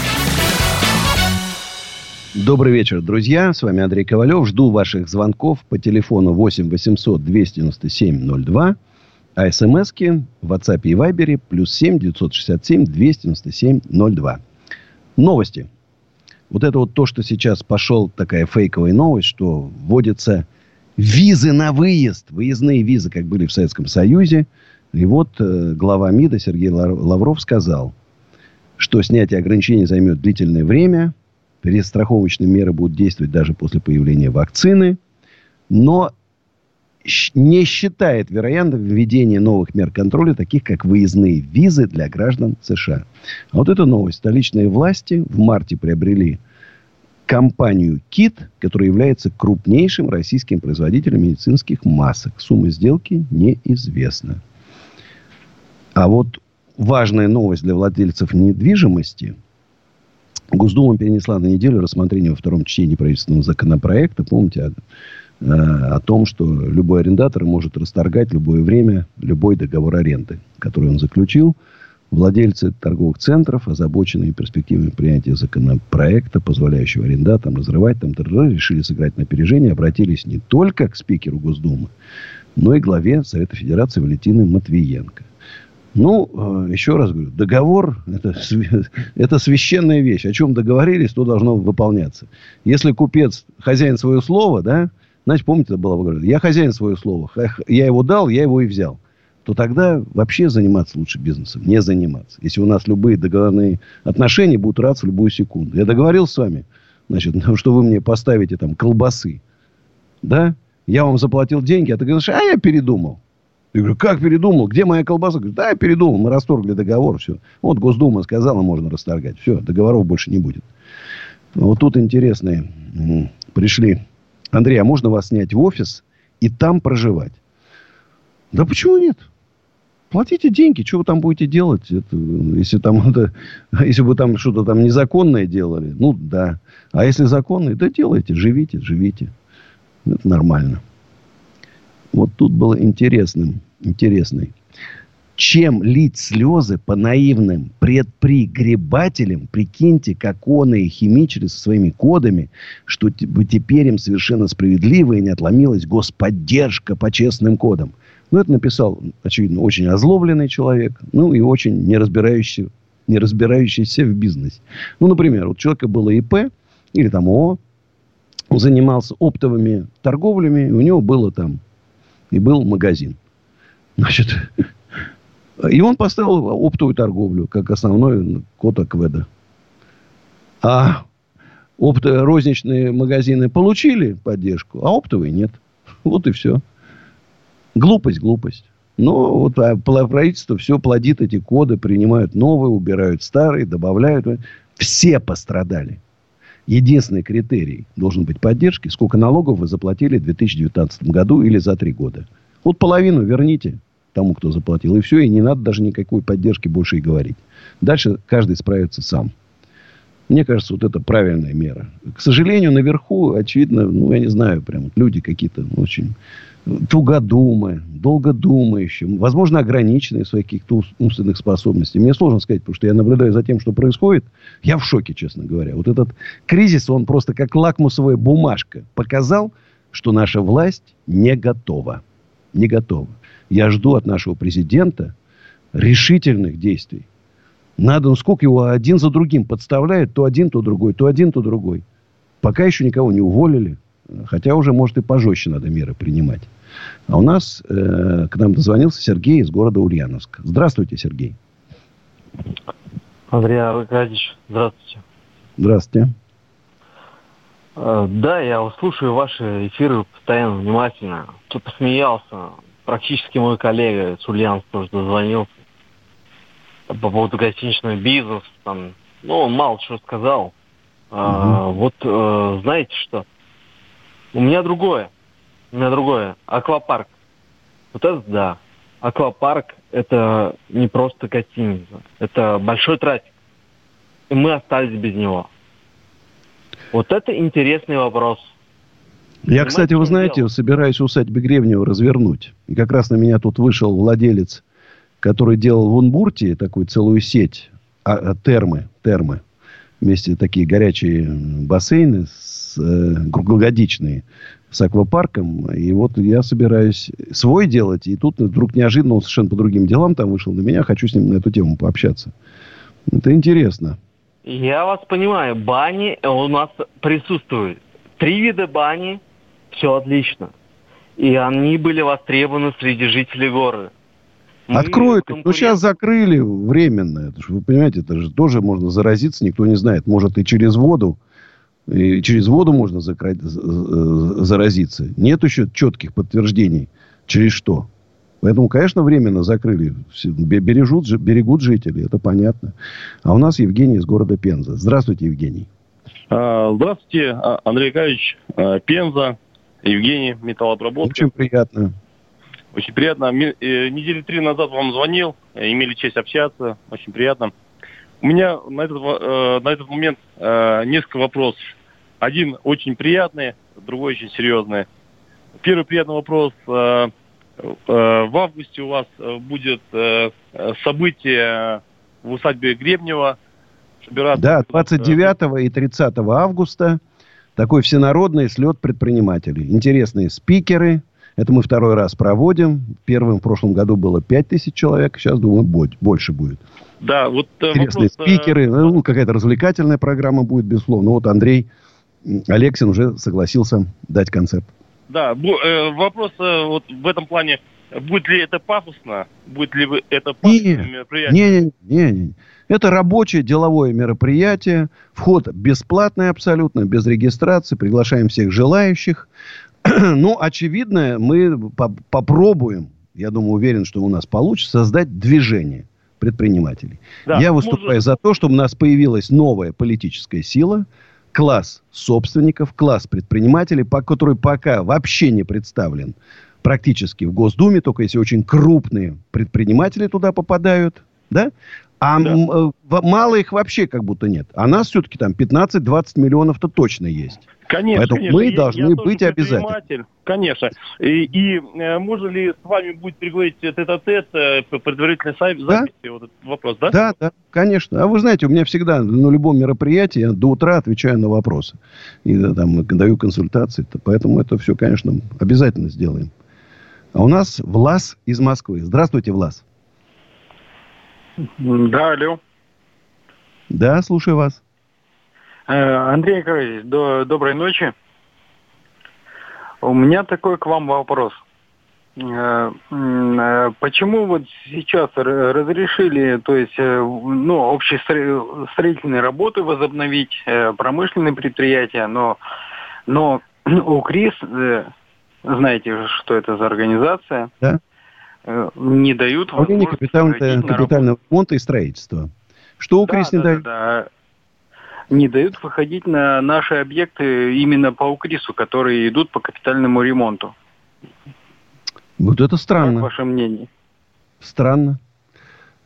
S1: Добрый вечер, друзья. С вами Андрей Ковалев. Жду ваших звонков по телефону 8 800 297 02. А смски в WhatsApp и Viber плюс 7 967 297 02. Новости. Вот это вот то, что сейчас пошел такая фейковая новость, что вводятся визы на выезд. Выездные визы, как были в Советском Союзе. И вот э, глава МИДа Сергей Лавров сказал, что снятие ограничений займет длительное время. Перестраховочные меры будут действовать даже после появления вакцины. Но не считает вероятным введение новых мер контроля, таких как выездные визы для граждан США. А вот эта новость. Столичные власти в марте приобрели компанию КИТ, которая является крупнейшим российским производителем медицинских масок. Сумма сделки неизвестна. А вот важная новость для владельцев недвижимости. Госдума перенесла на неделю рассмотрение во втором чтении правительственного законопроекта. Помните, о том, что любой арендатор может расторгать любое время любой договор аренды, который он заключил. Владельцы торговых центров, озабоченные перспективами принятия законопроекта, позволяющего арендаторам разрывать там, решили сыграть на опережение, обратились не только к спикеру Госдумы, но и главе Совета Федерации Валентины Матвиенко. Ну, еще раз говорю, договор это, это священная вещь. О чем договорились, то должно выполняться. Если купец хозяин свое слово, да, Значит, помните, это было я хозяин свое слово. Я его дал, я его и взял. То тогда вообще заниматься лучше бизнесом. Не заниматься. Если у нас любые договорные отношения будут раться в любую секунду. Я договорился с вами, значит, что вы мне поставите там колбасы. Да? Я вам заплатил деньги, а ты говоришь, а я передумал. Я говорю, как передумал? Где моя колбаса? Говорит, да, я передумал, мы расторгли договор, все. Вот Госдума сказала, можно расторгать. Все, договоров больше не будет. Вот тут интересные пришли. Андрей, а можно вас снять в офис и там проживать? Да почему нет? Платите деньги, что вы там будете делать? Это, если, там, это, если вы там что-то там незаконное делали, ну да. А если законное, да делайте, живите, живите. Это нормально. Вот тут было интересным, интересный. Чем лить слезы по наивным предпригребателям, прикиньте, как он и химичили со своими кодами, что теперь им совершенно справедливо и не отломилась господдержка по честным кодам. Ну, это написал, очевидно, очень озлобленный человек, ну, и очень не разбирающийся, в бизнесе. Ну, например, у человека было ИП или там ООО, он занимался оптовыми торговлями, и у него было там и был магазин. Значит, и он поставил оптовую торговлю как основной код Акведа. А опт, розничные магазины получили поддержку, а оптовые нет. Вот и все. Глупость, глупость. Но вот а, правительство все плодит эти коды, принимают новые, убирают старые, добавляют. Все пострадали. Единственный критерий должен быть поддержки. Сколько налогов вы заплатили в 2019 году или за три года. Вот половину верните тому, кто заплатил. И все, и не надо даже никакой поддержки больше и говорить. Дальше каждый справится сам. Мне кажется, вот это правильная мера. К сожалению, наверху, очевидно, ну, я не знаю, прям люди какие-то очень тугодумы, долгодумающие, возможно, ограниченные в своих каких-то умственных способностей. Мне сложно сказать, потому что я наблюдаю за тем, что происходит. Я в шоке, честно говоря. Вот этот кризис, он просто как лакмусовая бумажка показал, что наша власть не готова. Не готова. Я жду от нашего президента решительных действий. Надо, ну сколько его один за другим подставляют, то один, то другой, то один, то другой. Пока еще никого не уволили. Хотя уже, может, и пожестче надо меры принимать. А у нас э, к нам дозвонился Сергей из города Ульяновск. Здравствуйте, Сергей.
S16: Андрей Аркадьевич, здравствуйте.
S1: Здравствуйте.
S16: Э, да, я слушаю ваши эфиры постоянно внимательно. Тут посмеялся. Практически мой коллега с Ульяновска тоже дозвонился по поводу гостиничного бизнеса. Там, ну, он мало чего сказал. Угу. А, вот э, знаете что? У меня другое. У меня другое. Аквапарк. Вот это да. Аквапарк это не просто гостиница. Это большой тратик. И мы остались без него. Вот это интересный вопрос.
S1: Я, кстати, вы знаете, дело? собираюсь усадьбы Гребнева развернуть. И как раз на меня тут вышел владелец, который делал в Унбурте такую целую сеть а, а термы, термы. Вместе такие горячие бассейны с э, круглогодичные с аквапарком. И вот я собираюсь свой делать. И тут вдруг неожиданно он совершенно по другим делам там вышел на меня. Хочу с ним на эту тему пообщаться. Это интересно.
S16: Я вас понимаю. Бани у нас присутствуют. Три вида бани. Все отлично. И они были востребованы среди жителей города.
S1: Мы Откроют. Конкурент... Ну, сейчас закрыли временно. Это же, вы понимаете, это же тоже можно заразиться, никто не знает. Может, и через воду. И через воду можно заразиться. Нет еще четких подтверждений, через что. Поэтому, конечно, временно закрыли. Бережут, берегут жители, это понятно. А у нас Евгений из города Пенза. Здравствуйте, Евгений.
S17: А, здравствуйте, а, Андрей Николаевич. А, Пенза, Евгений, металлообработка.
S1: Очень приятно.
S17: Очень приятно. Э, недели три назад вам звонил, имели честь общаться. Очень приятно. У меня на этот, э, на этот момент э, несколько вопросов. Один очень приятный, другой очень серьезный. Первый приятный вопрос. Э, э, в августе у вас э, будет э, событие в усадьбе Гребнева.
S1: Да, 29 и 30 августа такой всенародный слет предпринимателей. Интересные спикеры. Это мы второй раз проводим. Первым в прошлом году было 5 тысяч человек. Сейчас, думаю, больше будет.
S17: Да, вот
S1: э, Интересные вопрос, э, спикеры. Ну, какая-то развлекательная программа будет, безусловно. Вот Андрей Алексин уже согласился дать концерт.
S17: Да, э, вопрос вот в этом плане. Будет ли это пафосно? Будет ли это пафосное
S1: не, мероприятие? Не, не, не, не. Это рабочее деловое мероприятие. Вход бесплатный абсолютно, без регистрации. Приглашаем всех желающих. ну, очевидно, мы по попробуем я думаю, уверен, что у нас получится создать движение предпринимателей.
S17: Да,
S1: я выступаю
S17: может-
S1: за то, чтобы у нас появилась новая политическая сила, класс собственников, класс предпринимателей, по который пока вообще не представлен практически в Госдуме, только если очень крупные предприниматели туда попадают, да? А м, э, мало их вообще как будто нет. А нас все-таки там 15-20 миллионов-то точно есть.
S17: Конечно,
S1: Поэтому
S17: конечно.
S1: мы
S17: Я-
S1: должны
S17: я
S1: быть обязательно.
S17: Конечно. И, и, э, можно ли с вами будет переговорить тет-а-тет, э, по предварительной са- записи? Вот этот вопрос, да?
S1: Да, да, конечно. А вы знаете, у меня всегда на любом мероприятии я до утра отвечаю на вопросы. И да, там даю консультации. То Поэтому это все, конечно, обязательно сделаем. А у нас Влас из Москвы. Здравствуйте, Влас.
S18: Да, алло.
S1: Да, слушаю вас.
S18: Э, Андрей Николаевич, до- доброй ночи. У меня такой к вам вопрос. Э, э, Почему вот сейчас разрешили, то есть, ну, общие стро- строительные работы возобновить, промышленные предприятия, но, но у КРИС, знаете, что это за организация,
S1: Да?
S18: Э, не дают возможности
S1: капитального, капитального ремонта и строительства. Что у
S18: Да,
S1: Крис не
S18: да,
S1: дает?
S18: да, да. Не дают выходить на наши объекты именно по УКРИСу, которые идут по капитальному ремонту.
S1: Вот это
S18: Как
S1: странно.
S18: ваше мнение?
S1: Странно.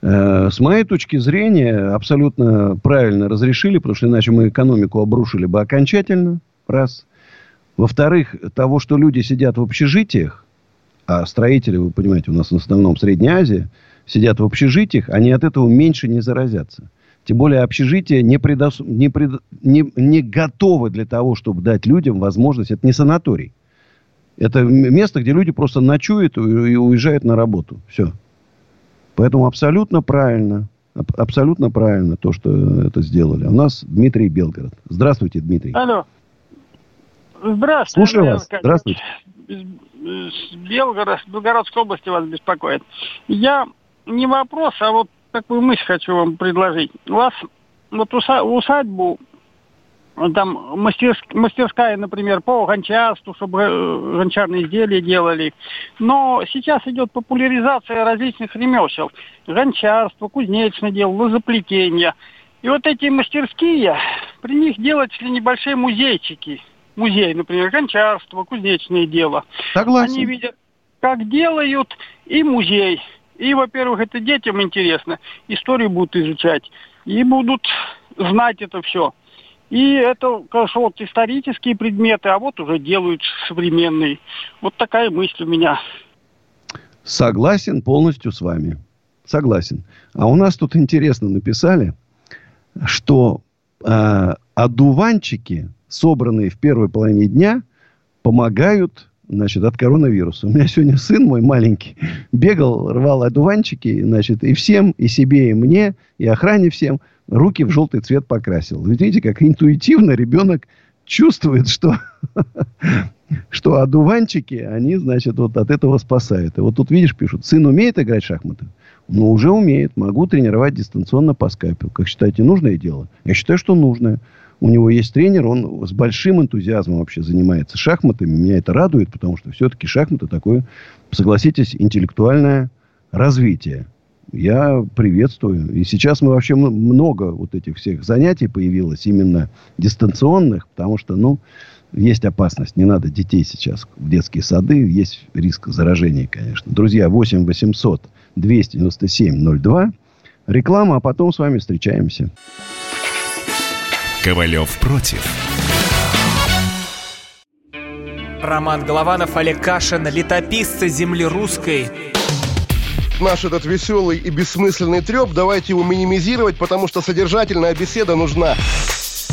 S1: Э, С моей точки зрения, абсолютно правильно разрешили, потому что иначе мы экономику обрушили бы окончательно. Раз. Во-вторых, того, что люди сидят в общежитиях, а строители, вы понимаете, у нас в основном Средняя Азия, сидят в общежитиях, они от этого меньше не заразятся. Тем более общежития не, предос- не, пред- не, не готовы для того, чтобы дать людям возможность. Это не санаторий. Это место, где люди просто ночуют и уезжают на работу. Все. Поэтому абсолютно правильно. аб- Абсолютно правильно то, что это сделали. У нас Дмитрий Белгород. Здравствуйте, Дмитрий.
S19: Алло. Здравствуйте.
S1: Слушаю вас. Здравствуйте.
S19: Белгород, Белгородской области вас беспокоит. Я не вопрос, а вот такую мысль хочу вам предложить. У вас вот уса- усадьбу, э, там мастерс- мастерская, например, по гончарству, чтобы э, гончарные изделия делали. Но сейчас идет популяризация различных ремесел. Гончарство, кузнечное дело, лозоплетение. И вот эти мастерские, при них делать небольшие музейчики. Музей, например, гончарство, кузнечное дело.
S1: Согласен.
S19: Они видят, как делают, и музей. И, во-первых, это детям интересно. Историю будут изучать. И будут знать это все. И это, конечно, вот исторические предметы, а вот уже делают современные. Вот такая мысль у меня.
S1: Согласен полностью с вами. Согласен. А у нас тут интересно написали, что э, одуванчики, собранные в первой половине дня, помогают значит, от коронавируса. У меня сегодня сын мой маленький бегал, рвал одуванчики, значит, и всем, и себе, и мне, и охране всем руки в желтый цвет покрасил. Видите, как интуитивно ребенок чувствует, что, что одуванчики, они, значит, вот от этого спасают. И вот тут, видишь, пишут, сын умеет играть в шахматы? Ну, уже умеет. Могу тренировать дистанционно по скайпу. Как считаете, нужное дело? Я считаю, что нужное. У него есть тренер, он с большим энтузиазмом вообще занимается шахматами. Меня это радует, потому что все-таки шахматы такое, согласитесь, интеллектуальное развитие. Я приветствую. И сейчас мы вообще много вот этих всех занятий появилось, именно дистанционных, потому что, ну, есть опасность. Не надо детей сейчас в детские сады. Есть риск заражения, конечно. Друзья, 8 800 297 02. Реклама, а потом с вами встречаемся.
S6: Ковалев против.
S20: Роман Голованов, Олег Кашин, летописцы земли русской.
S21: Наш этот веселый и бессмысленный треп, давайте его минимизировать, потому что содержательная беседа нужна.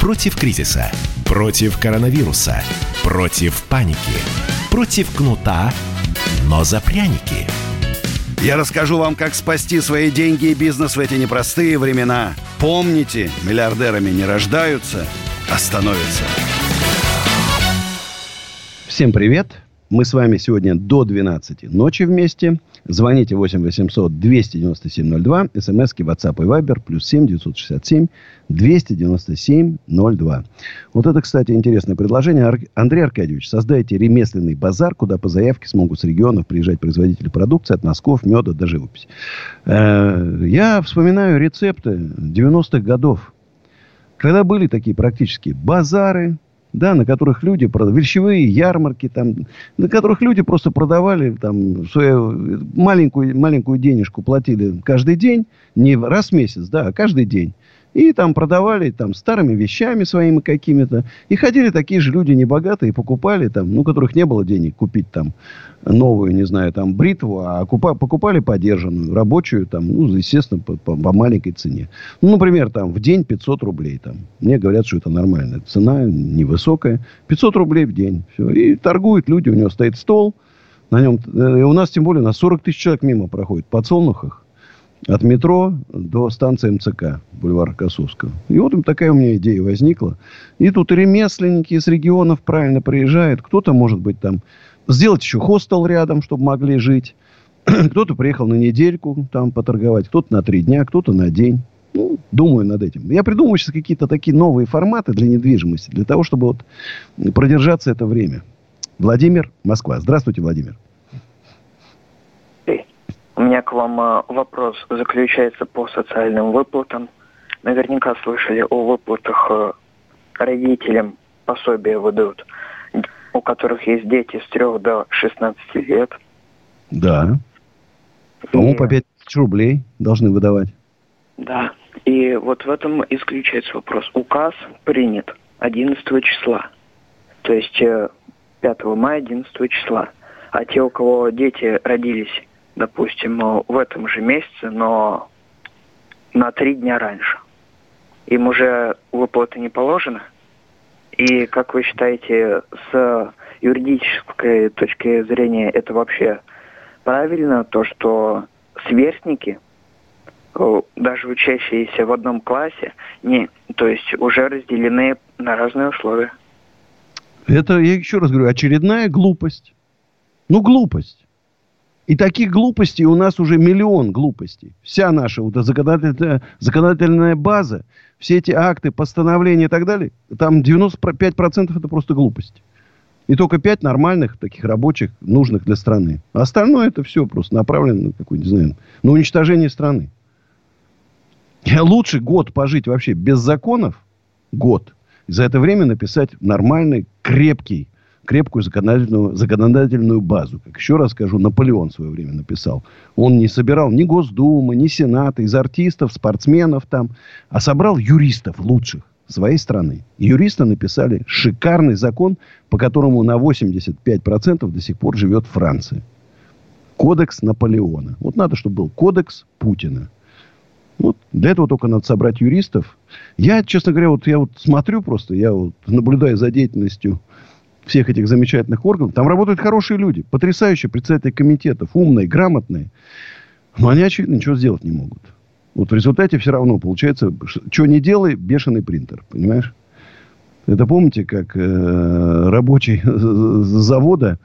S6: Против кризиса, против коронавируса, против паники, против кнута, но за пряники.
S11: Я расскажу вам, как спасти свои деньги и бизнес в эти непростые времена. Помните, миллиардерами не рождаются, а становятся.
S1: Всем привет! Мы с вами сегодня до 12 ночи вместе. Звоните 8 800 297 02. СМСки WhatsApp и Viber. Плюс 7 967 297 02. Вот это, кстати, интересное предложение. Андрей Аркадьевич, создайте ремесленный базар, куда по заявке смогут с регионов приезжать производители продукции от носков, меда до живописи. Э, я вспоминаю рецепты 90-х годов. Когда были такие практически базары, да, на которых люди, вещевые ярмарки, там, на которых люди просто продавали там, свою маленькую, маленькую денежку, платили каждый день, не раз в месяц, да, а каждый день. И там продавали там старыми вещами своими какими-то. И ходили такие же люди небогатые, покупали там, ну, которых не было денег купить там новую, не знаю, там бритву, а купа, покупали подержанную, рабочую там, ну, естественно, по, по, по маленькой цене. Ну, например, там в день 500 рублей там. Мне говорят, что это нормальная цена, невысокая. 500 рублей в день. Все. И торгуют люди, у него стоит стол, на нем, э, и у нас, тем более, на 40 тысяч человек мимо проходит, по подсолнухах. От метро до станции МЦК, бульвар Косовского. И вот такая у меня идея возникла. И тут ремесленники из регионов правильно приезжают. Кто-то, может быть, там сделать еще хостел рядом, чтобы могли жить. кто-то приехал на недельку там поторговать, кто-то на три дня, кто-то на день. Ну, думаю над этим. Я придумываю сейчас какие-то такие новые форматы для недвижимости, для того, чтобы вот продержаться это время. Владимир, Москва. Здравствуйте, Владимир.
S22: У меня к вам а, вопрос заключается по социальным выплатам. Наверняка слышали о выплатах а, родителям пособия выдают, у которых есть дети с 3 до 16 лет.
S1: Да. По-моему, И... по 5 тысяч рублей должны выдавать.
S22: Да. И вот в этом исключается вопрос. Указ принят 11 числа. То есть 5 э, мая 11 числа. А те, у кого дети родились допустим, в этом же месяце, но на три дня раньше. Им уже выплаты не положено. И как вы считаете, с юридической точки зрения это вообще правильно, то, что сверстники, э, даже учащиеся в одном классе, не, то есть уже разделены на разные условия?
S1: Это, я еще раз говорю, очередная глупость. Ну, глупость. И таких глупостей у нас уже миллион глупостей. Вся наша вот законодательная, законодательная база, все эти акты, постановления и так далее, там 95% это просто глупость. И только 5 нормальных таких рабочих, нужных для страны. А остальное это все просто направлено на какую не знаю, на уничтожение страны. Лучше год пожить вообще без законов, год, и за это время написать нормальный, крепкий крепкую законодательную, законодательную базу. Как еще раз скажу, Наполеон в свое время написал. Он не собирал ни Госдумы, ни Сената, из артистов, спортсменов там, а собрал юристов лучших своей страны. И юристы написали шикарный закон, по которому на 85% до сих пор живет Франция. Кодекс Наполеона. Вот надо, чтобы был кодекс Путина. Вот для этого только надо собрать юристов. Я, честно говоря, вот я вот смотрю просто, я вот наблюдаю за деятельностью всех этих замечательных органов, там работают хорошие люди, потрясающие председатели комитетов, умные, грамотные. Но они, очевидно, ничего сделать не могут. Вот в результате все равно получается, что не делай, бешеный принтер, понимаешь? Это помните, как э, рабочий завода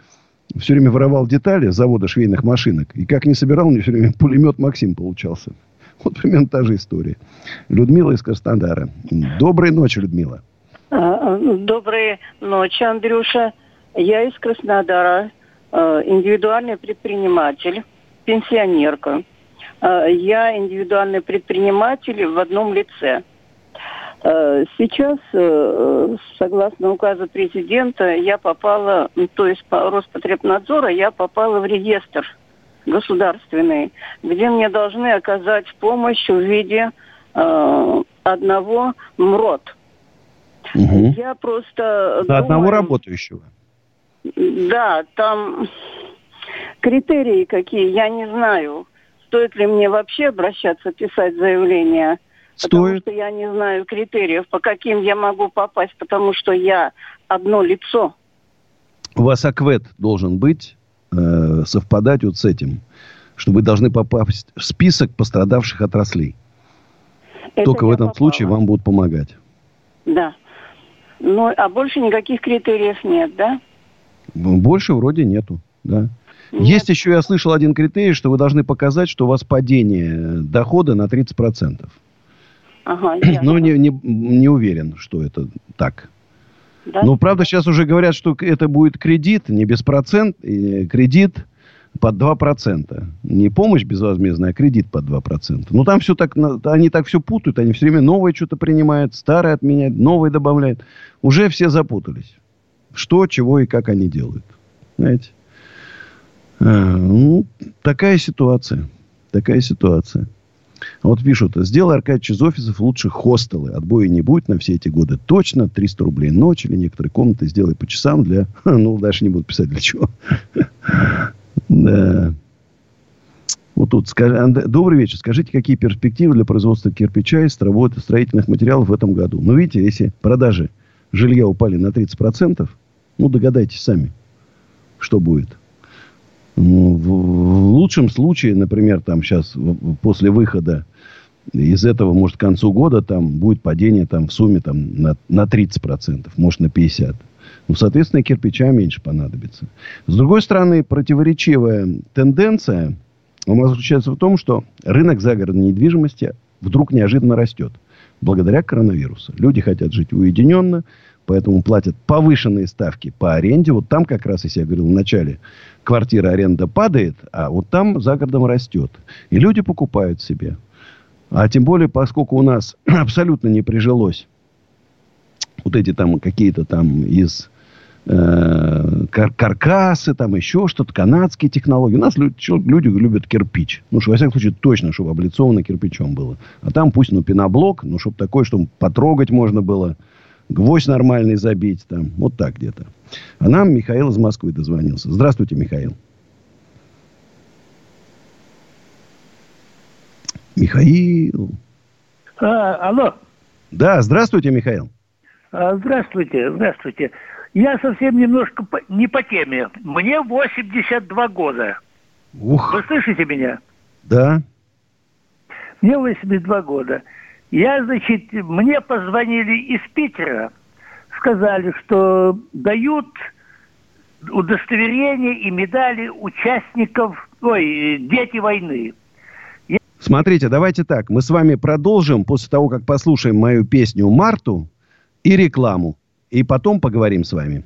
S1: все время воровал детали завода швейных машинок. И как не собирал, у него все время пулемет Максим получался. Вот примерно та же история. Людмила из Краснодара. Доброй ночи, Людмила.
S23: А, доброй ночи, Андрюша. Я из Краснодара, а, индивидуальный предприниматель, пенсионерка. А, я индивидуальный предприниматель в одном лице. Сейчас, э, согласно указу президента, я попала, то есть по Роспотребнадзора, я попала в реестр государственный, где мне должны оказать помощь в виде одного МРОД –
S1: Угу.
S23: Я просто...
S1: За думаю, одного работающего?
S23: Да, там... критерии какие, я не знаю. Стоит ли мне вообще обращаться, писать заявление? Потому
S1: Стоит.
S23: что я не знаю критериев, по каким я могу попасть, потому что я одно лицо.
S1: У вас аквет должен быть, э, совпадать вот с этим, что вы должны попасть в список пострадавших отраслей.
S23: Это
S1: Только в этом
S23: попала.
S1: случае вам будут помогать.
S23: Да. Ну, а больше никаких критериев нет, да?
S1: Больше вроде нету, да. Есть еще, я слышал один критерий, что вы должны показать, что у вас падение дохода на 30%.
S23: Ага, ясно.
S1: Но не, не, не уверен, что это так.
S23: Да?
S1: Но, правда, сейчас уже говорят, что это будет кредит, не без процент, кредит под 2%. Не помощь безвозмездная, а кредит под 2%. Ну, там все так, они так все путают, они все время новое что-то принимают, старое отменяют, новое добавляют. Уже все запутались. Что, чего и как они делают. Знаете? А, ну, такая ситуация. Такая ситуация. Вот пишут, сделай Аркадьевич из офисов лучше хостелы. Отбоя не будет на все эти годы. Точно 300 рублей ночь или некоторые комнаты сделай по часам для... Ну, дальше не буду писать для чего. Да. Вот тут, скажи, добрый вечер. Скажите, какие перспективы для производства кирпича и строительных материалов в этом году? Ну, видите, если продажи жилья упали на 30%, ну, догадайтесь сами, что будет. Ну, в, в лучшем случае, например, там сейчас после выхода из этого, может, к концу года там будет падение там в сумме там на, на 30%, может, на 50%. Ну, соответственно, кирпича меньше понадобится. С другой стороны, противоречивая тенденция у нас заключается в том, что рынок загородной недвижимости вдруг неожиданно растет. Благодаря коронавирусу. Люди хотят жить уединенно, поэтому платят повышенные ставки по аренде. Вот там как раз, если я говорил в начале, квартира аренда падает, а вот там за городом растет. И люди покупают себе. А тем более, поскольку у нас абсолютно не прижилось вот эти там какие-то там из кар- каркасы, там еще что-то, канадские технологии. У нас лю- чё- люди любят кирпич. Ну, что, во всяком случае, точно, чтобы облицовано кирпичом было. А там пусть, ну, пеноблок, ну, чтобы такой, чтобы потрогать можно было, гвоздь нормальный забить там. Вот так где-то. А нам Михаил из Москвы дозвонился. Здравствуйте, Михаил. Михаил.
S24: А, алло.
S1: Да, здравствуйте, Михаил.
S24: А, Здравствуйте, здравствуйте. Я совсем немножко по- не по теме. Мне 82 года.
S1: Ух.
S24: Вы слышите меня?
S1: Да.
S24: Мне 82 года. Я, значит, мне позвонили из Питера, сказали, что дают удостоверения и медали участников, ой, дети войны.
S1: Смотрите, давайте так. Мы с вами продолжим после того, как послушаем мою песню «Марту» и рекламу. И потом поговорим с вами.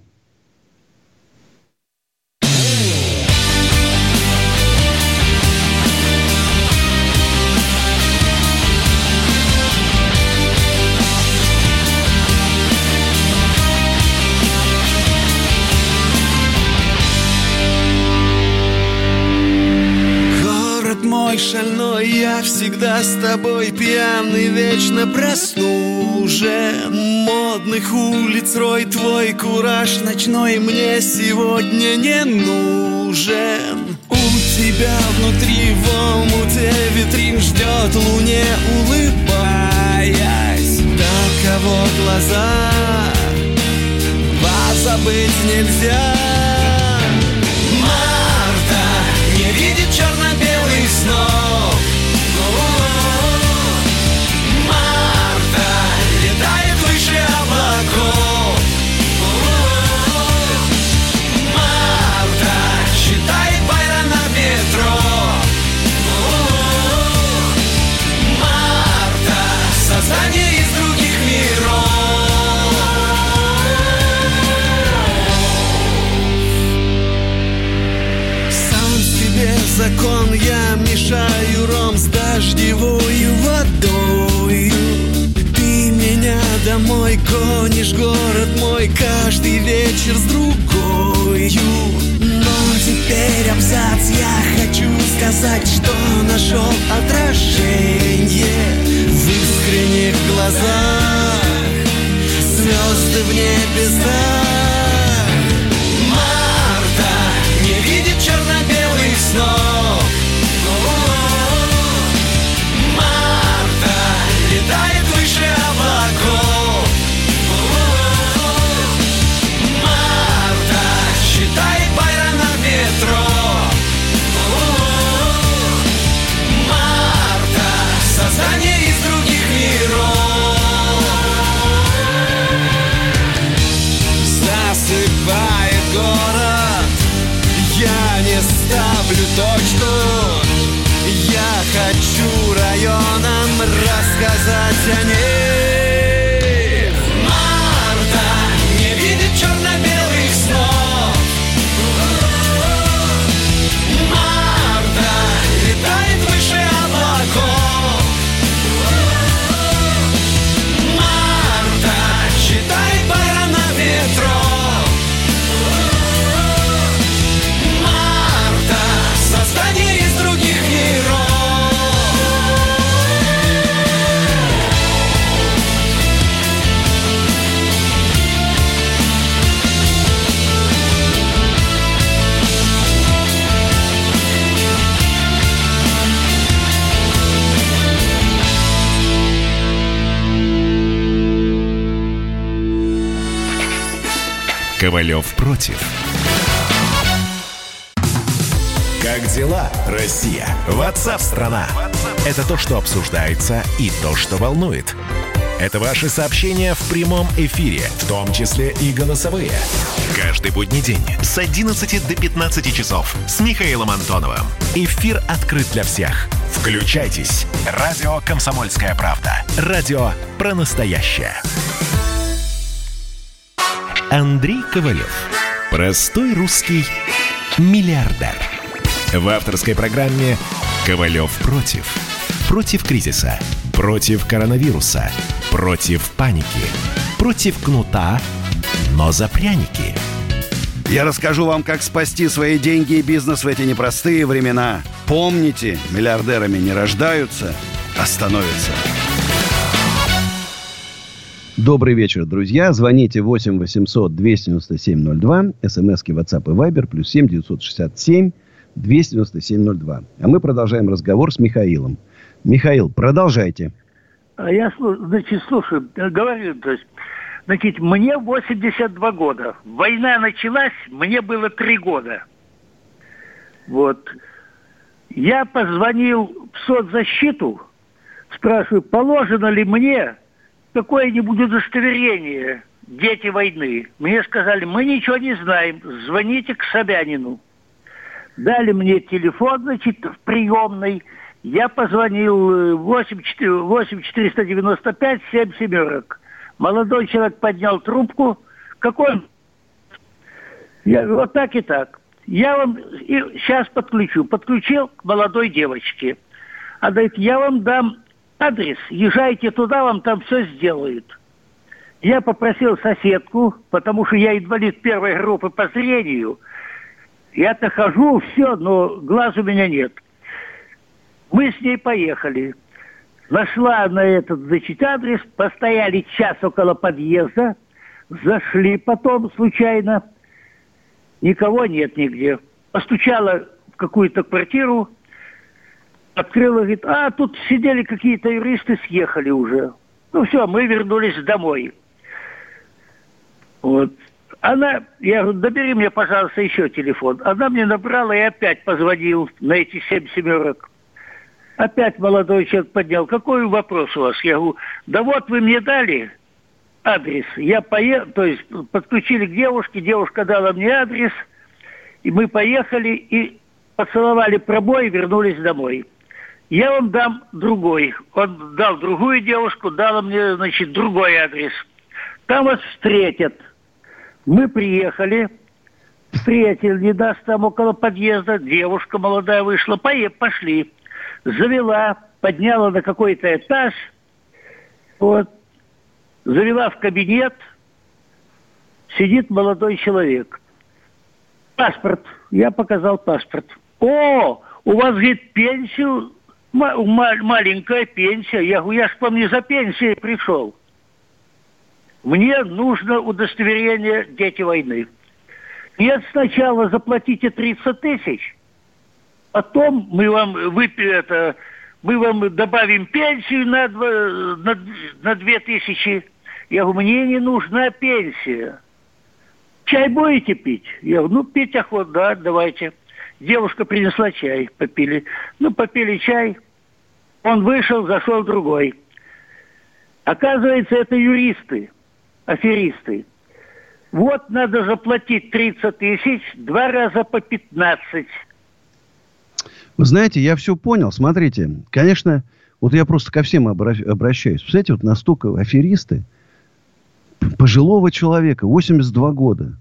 S5: Мой шальной, я всегда с тобой пьяный, вечно проснужен Модных улиц рой, твой кураж ночной мне сегодня не нужен. У тебя внутри в омуте витрин ждет луне, улыбаясь. Таково глаза, позабыть нельзя
S6: обсуждается и то, что волнует. Это ваши сообщения в прямом эфире, в том числе и голосовые. Каждый будний день с 11 до 15 часов с Михаилом Антоновым. Эфир открыт для всех. Включайтесь. Радио «Комсомольская правда». Радио про настоящее. Андрей Ковалев. Простой русский миллиардер. В авторской программе «Ковалев против». Против кризиса. Против коронавируса. Против паники. Против кнута, но за пряники.
S11: Я расскажу вам, как спасти свои деньги и бизнес в эти непростые времена. Помните, миллиардерами не рождаются, а становятся.
S1: Добрый вечер, друзья. Звоните 8 800 297 02. СМСки WhatsApp и Viber. Плюс 7 967 297 02. А мы продолжаем разговор с Михаилом. Михаил, продолжайте.
S24: А я, значит, слушаю, э, говорю, то есть, значит, мне 82 года. Война началась, мне было 3 года. Вот. Я позвонил в соцзащиту, спрашиваю, положено ли мне какое-нибудь удостоверение «Дети войны». Мне сказали, мы ничего не знаем, звоните к Собянину. Дали мне телефон, значит, в приемной. Я позвонил э, 8 4 8 495 7 семерок. Молодой человек поднял трубку. Какой? Я говорю, вот так и так. Я вам и сейчас подключу. Подключил к молодой девочке. А говорит, я вам дам адрес, езжайте туда, вам там все сделают. Я попросил соседку, потому что я инвалид первой группы по зрению. Я-то хожу, все, но глаз у меня нет. Мы с ней поехали. Нашла на этот, значит, адрес, постояли час около подъезда, зашли потом случайно, никого нет нигде. Постучала в какую-то квартиру, открыла, говорит, а тут сидели какие-то юристы, съехали уже. Ну все, мы вернулись домой. Вот. Она, я говорю, набери мне, пожалуйста, еще телефон. Она мне набрала и опять позвонил на эти семь семерок. Опять молодой человек поднял. Какой вопрос у вас? Я говорю, да вот вы мне дали адрес. Я поехал, то есть подключили к девушке, девушка дала мне адрес, и мы поехали и поцеловали пробой и вернулись домой. Я вам дам другой. Он дал другую девушку, дала мне, значит, другой адрес. Там вас встретят. Мы приехали, встретили, не даст там около подъезда, девушка молодая вышла, пошли. Завела, подняла на какой-то этаж, вот, завела в кабинет, сидит молодой человек. Паспорт. Я показал паспорт. О, у вас, говорит, пенсию, ма- ма- маленькая пенсия. Я говорю, я ж вам не за пенсией пришел. Мне нужно удостоверение «Дети войны». Нет, сначала заплатите 30 тысяч, потом мы вам выпи- это, мы вам добавим пенсию на, два- на, на 2 тысячи. Я говорю, мне не нужна пенсия. Чай будете пить? Я говорю, ну, пить охотно, да, давайте. Девушка принесла чай, попили. Ну, попили чай. Он вышел, зашел другой. Оказывается, это юристы, аферисты. Вот надо заплатить 30 тысяч, два раза по 15.
S1: Вы знаете, я все понял. Смотрите, конечно, Вот я просто ко всем обра- обращаюсь. Представляете, вот настолько аферисты, пожилого человека, 82 года.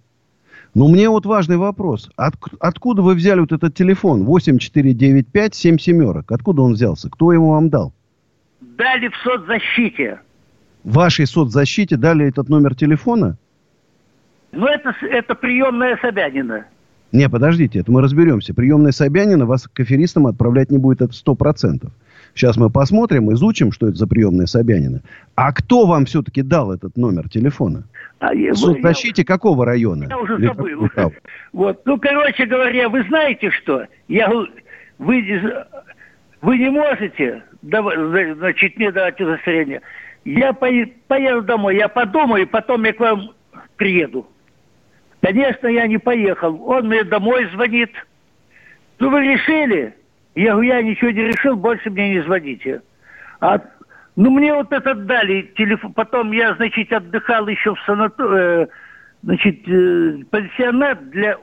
S1: Но мне вот важный вопрос. От, откуда вы взяли вот этот телефон? 8495 7 семерок. Откуда он взялся? Кто его вам дал?
S24: Дали в соцзащите.
S1: В вашей соцзащите дали этот номер телефона?
S24: Ну, это, это приемная Собянина.
S1: Не, подождите, это мы разберемся. Приемная Собянина вас к аферистам отправлять не будет, это сто процентов. Сейчас мы посмотрим, изучим, что это за приемная Собянина. А кто вам все-таки дал этот номер телефона?
S24: А я-
S1: соцзащите какого района?
S24: Я уже
S1: Или
S24: забыл. Вот, ну, короче говоря, вы знаете что? Я, вы, вы не можете, значит, мне давать удостоверение. Я пое- поеду домой, я подумаю, потом я к вам приеду. Конечно, я не поехал. Он мне домой звонит. Ну, вы решили? Я говорю, я ничего не решил, больше мне не звоните. А, ну, мне вот этот дали телефон. Потом я, значит, отдыхал еще в санатории, значит, э, пансионат для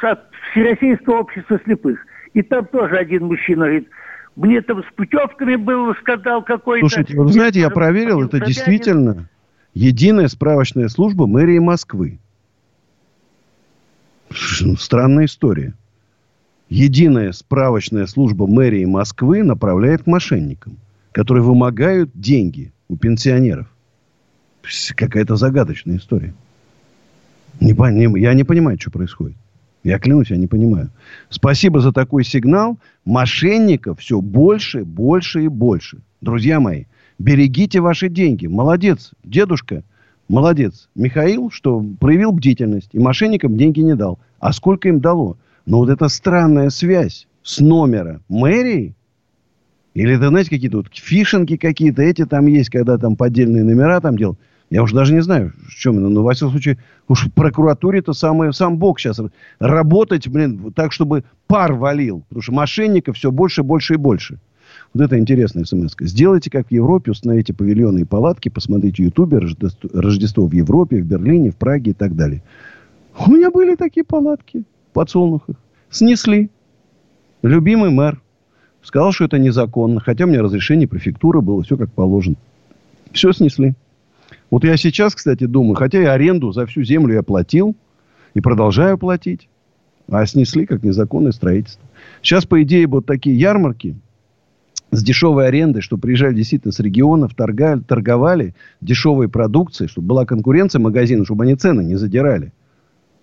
S24: со- Всероссийского общества слепых. И там тоже один мужчина говорит, мне там с путевками был скандал какой-то.
S1: Слушайте, вы знаете, я проверил, это действительно единая справочная служба мэрии Москвы. Странная история. Единая справочная служба мэрии Москвы направляет к мошенникам, которые вымогают деньги у пенсионеров. Какая-то загадочная история. Не не- я не понимаю, что происходит. Я клянусь, я не понимаю. Спасибо за такой сигнал. Мошенников все больше, больше и больше. Друзья мои, берегите ваши деньги. Молодец, дедушка. Молодец. Михаил, что проявил бдительность и мошенникам деньги не дал. А сколько им дало? Но вот эта странная связь с номера мэрии, или это, знаете, какие-то вот фишинги какие-то, эти там есть, когда там поддельные номера там делают. Я уже даже не знаю, в чем именно. Но, во всяком случае, уж в прокуратуре это самое, сам Бог сейчас работать, блин, так, чтобы пар валил. Потому что мошенников все больше, больше и больше. Вот это интересная смс -ка. Сделайте, как в Европе, установите павильоны и палатки, посмотрите Ютубе Рождество, Рождество в Европе, в Берлине, в Праге и так далее. У меня были такие палатки в подсолнухах. Снесли. Любимый мэр. Сказал, что это незаконно. Хотя у меня разрешение префектуры было. Все как положено. Все снесли. Вот я сейчас, кстати, думаю, хотя и аренду за всю землю я платил и продолжаю платить, а снесли как незаконное строительство. Сейчас, по идее, вот такие ярмарки с дешевой арендой, что приезжали действительно с регионов, торгали, торговали дешевой продукцией, чтобы была конкуренция магазина, чтобы они цены не задирали.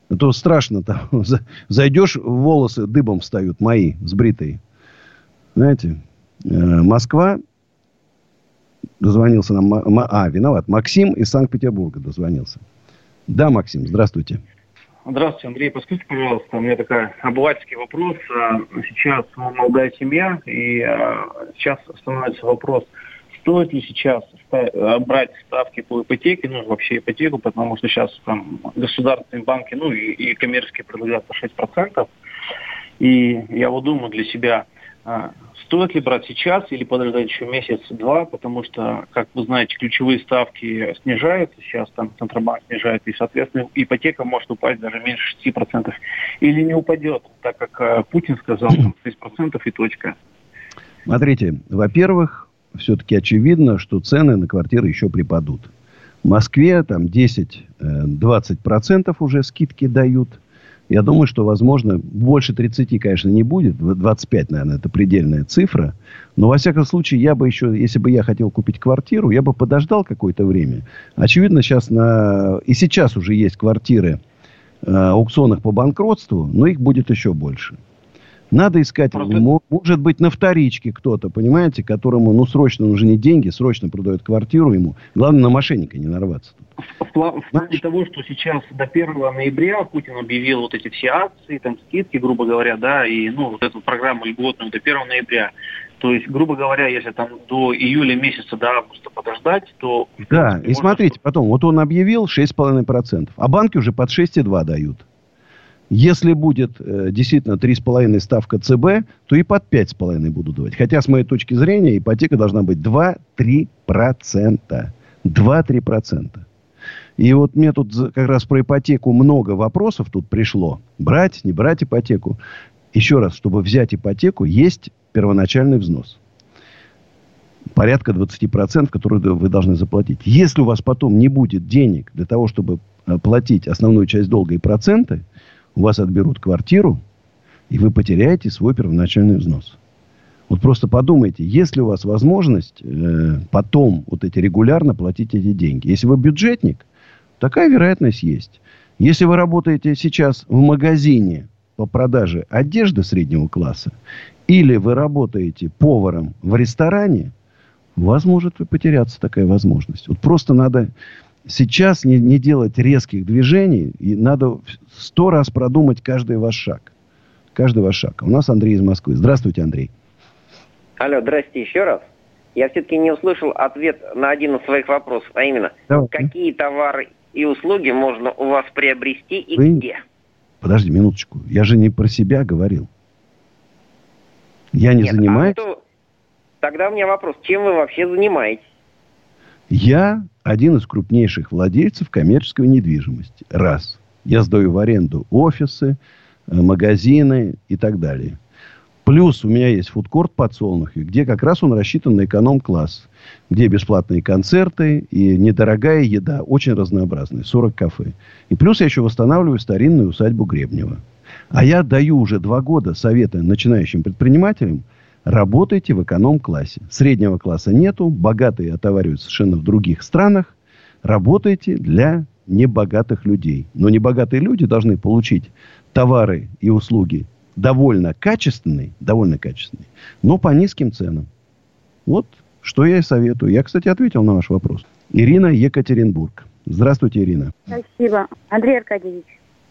S1: А то страшно там. За- Зайдешь, волосы дыбом встают мои, сбритые. Знаете, э, Москва дозвонился нам... А, виноват. Максим из Санкт-Петербурга дозвонился. Да, Максим, здравствуйте.
S25: Здравствуйте, Андрей. Подскажите, пожалуйста, у меня такой обывательский вопрос. А, Сейчас молодая семья, и а, сейчас становится вопрос, стоит ли сейчас а, брать ставки по ипотеке, ну, вообще ипотеку, потому что сейчас там государственные банки, ну, и, и коммерческие предлагают по 6%. И я вот думаю для себя, стоит ли брать сейчас или подождать еще месяц-два, потому что, как вы знаете, ключевые ставки снижаются, сейчас там Центробанк снижает, и, соответственно, ипотека может упасть даже меньше 6%. Или не упадет, так как а, Путин сказал, там, 6% и точка.
S1: Смотрите, во-первых, все-таки очевидно, что цены на квартиры еще припадут. В Москве там 10-20% уже скидки дают. Я думаю, что, возможно, больше 30, конечно, не будет. 25, наверное, это предельная цифра. Но, во всяком случае, я бы еще, если бы я хотел купить квартиру, я бы подождал какое-то время. Очевидно, сейчас на... И сейчас уже есть квартиры э, аукционах по банкротству, но их будет еще больше. Надо искать, мо- может быть, на вторичке кто-то, понимаете, которому, ну, срочно нужны деньги, срочно продает квартиру ему. Главное, на мошенника не нарваться.
S25: В, в плане того, что сейчас до 1 ноября Путин объявил вот эти все акции, там скидки, грубо говоря, да, и ну вот эту программу льготную до 1 ноября. То есть, грубо говоря, если там до июля месяца, до августа подождать, то
S1: Да, и смотрите, потом, вот он объявил 6,5%, а банки уже под 6,2 дают. Если будет э, действительно 3,5 ставка ЦБ, то и под 5,5 будут давать. Хотя, с моей точки зрения, ипотека должна быть 2-3%. 2-3%. И вот мне тут как раз про ипотеку много вопросов тут пришло. Брать, не брать ипотеку. Еще раз, чтобы взять ипотеку, есть первоначальный взнос. порядка 20%, которые вы должны заплатить. Если у вас потом не будет денег для того, чтобы э, платить основную часть долга и проценты, у вас отберут квартиру, и вы потеряете свой первоначальный взнос. Вот просто подумайте, есть ли у вас возможность э, потом вот эти регулярно платить эти деньги. Если вы бюджетник, такая вероятность есть. Если вы работаете сейчас в магазине по продаже одежды среднего класса, или вы работаете поваром в ресторане, у вас может потеряться такая возможность. Вот просто надо сейчас не, не делать резких движений, и надо сто раз продумать каждый ваш шаг. Каждый ваш шаг. У нас Андрей из Москвы. Здравствуйте, Андрей.
S14: Алло, здрасте еще раз. Я все-таки не услышал ответ на один из своих вопросов, а именно, Давайте. какие товары и услуги можно у вас приобрести и Вы... где?
S1: Подожди минуточку. Я же не про себя говорил. Я не Нет, занимаюсь... А то...
S14: Тогда у меня вопрос. Чем вы вообще занимаетесь?
S1: Я один из крупнейших владельцев коммерческой недвижимости. Раз. Я сдаю в аренду офисы, э, магазины и так далее. Плюс у меня есть фудкорт подсолнухи, где как раз он рассчитан на эконом-класс. Где бесплатные концерты и недорогая еда, очень разнообразная, 40 кафе. И плюс я еще восстанавливаю старинную усадьбу Гребнева. А я даю уже два года советы начинающим предпринимателям, работайте в эконом-классе. Среднего класса нету, богатые отоваривают совершенно в других странах. Работайте для небогатых людей. Но небогатые люди должны получить товары и услуги довольно качественный, довольно качественный, но по низким ценам. Вот что я и советую. Я, кстати, ответил на ваш вопрос. Ирина Екатеринбург. Здравствуйте, Ирина.
S26: Спасибо. Андрей Аркадьевич.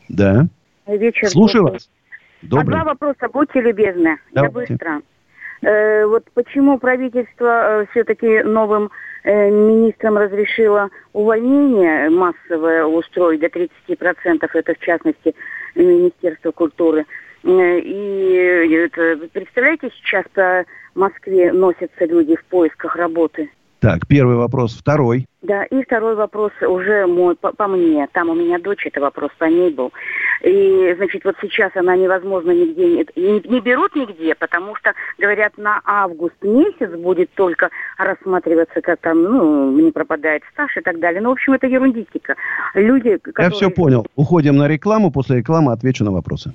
S1: Да.
S26: Вечер.
S1: Слушаю добрый. вас.
S26: Добрый. А два вопроса, будьте любезны. Давайте. Я быстро. Э, вот почему правительство э, все-таки новым э, министрам разрешило увольнение массовое устроить до 30%, это в частности Министерство культуры. Э, и представляете, сейчас по Москве носятся люди в поисках работы.
S1: Так, первый вопрос. Второй.
S26: Да, и второй вопрос уже мой, по, по мне. Там у меня дочь, это вопрос по ней был. И, значит, вот сейчас она невозможно нигде, не, не берут нигде, потому что, говорят, на август месяц будет только рассматриваться, как там, ну, не пропадает стаж и так далее. Ну, в общем, это ерундистика. Люди,
S1: которые... Я все понял. Уходим на рекламу, после рекламы отвечу на вопросы.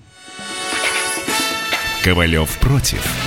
S6: Ковалев против.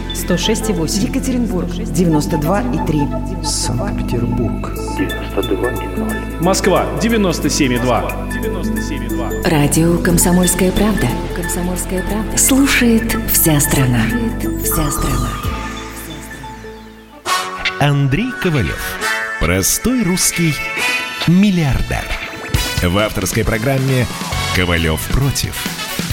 S27: 106,8. Екатеринбург, 92,3.
S28: Санкт-Петербург,
S29: 92,0. Москва, 97,2.
S27: 97,2. Радио «Комсомольская правда». «Комсомольская правда». Слушает вся страна. Слушает вся страна.
S6: Андрей Ковалев. Простой русский миллиардер. В авторской программе «Ковалев против».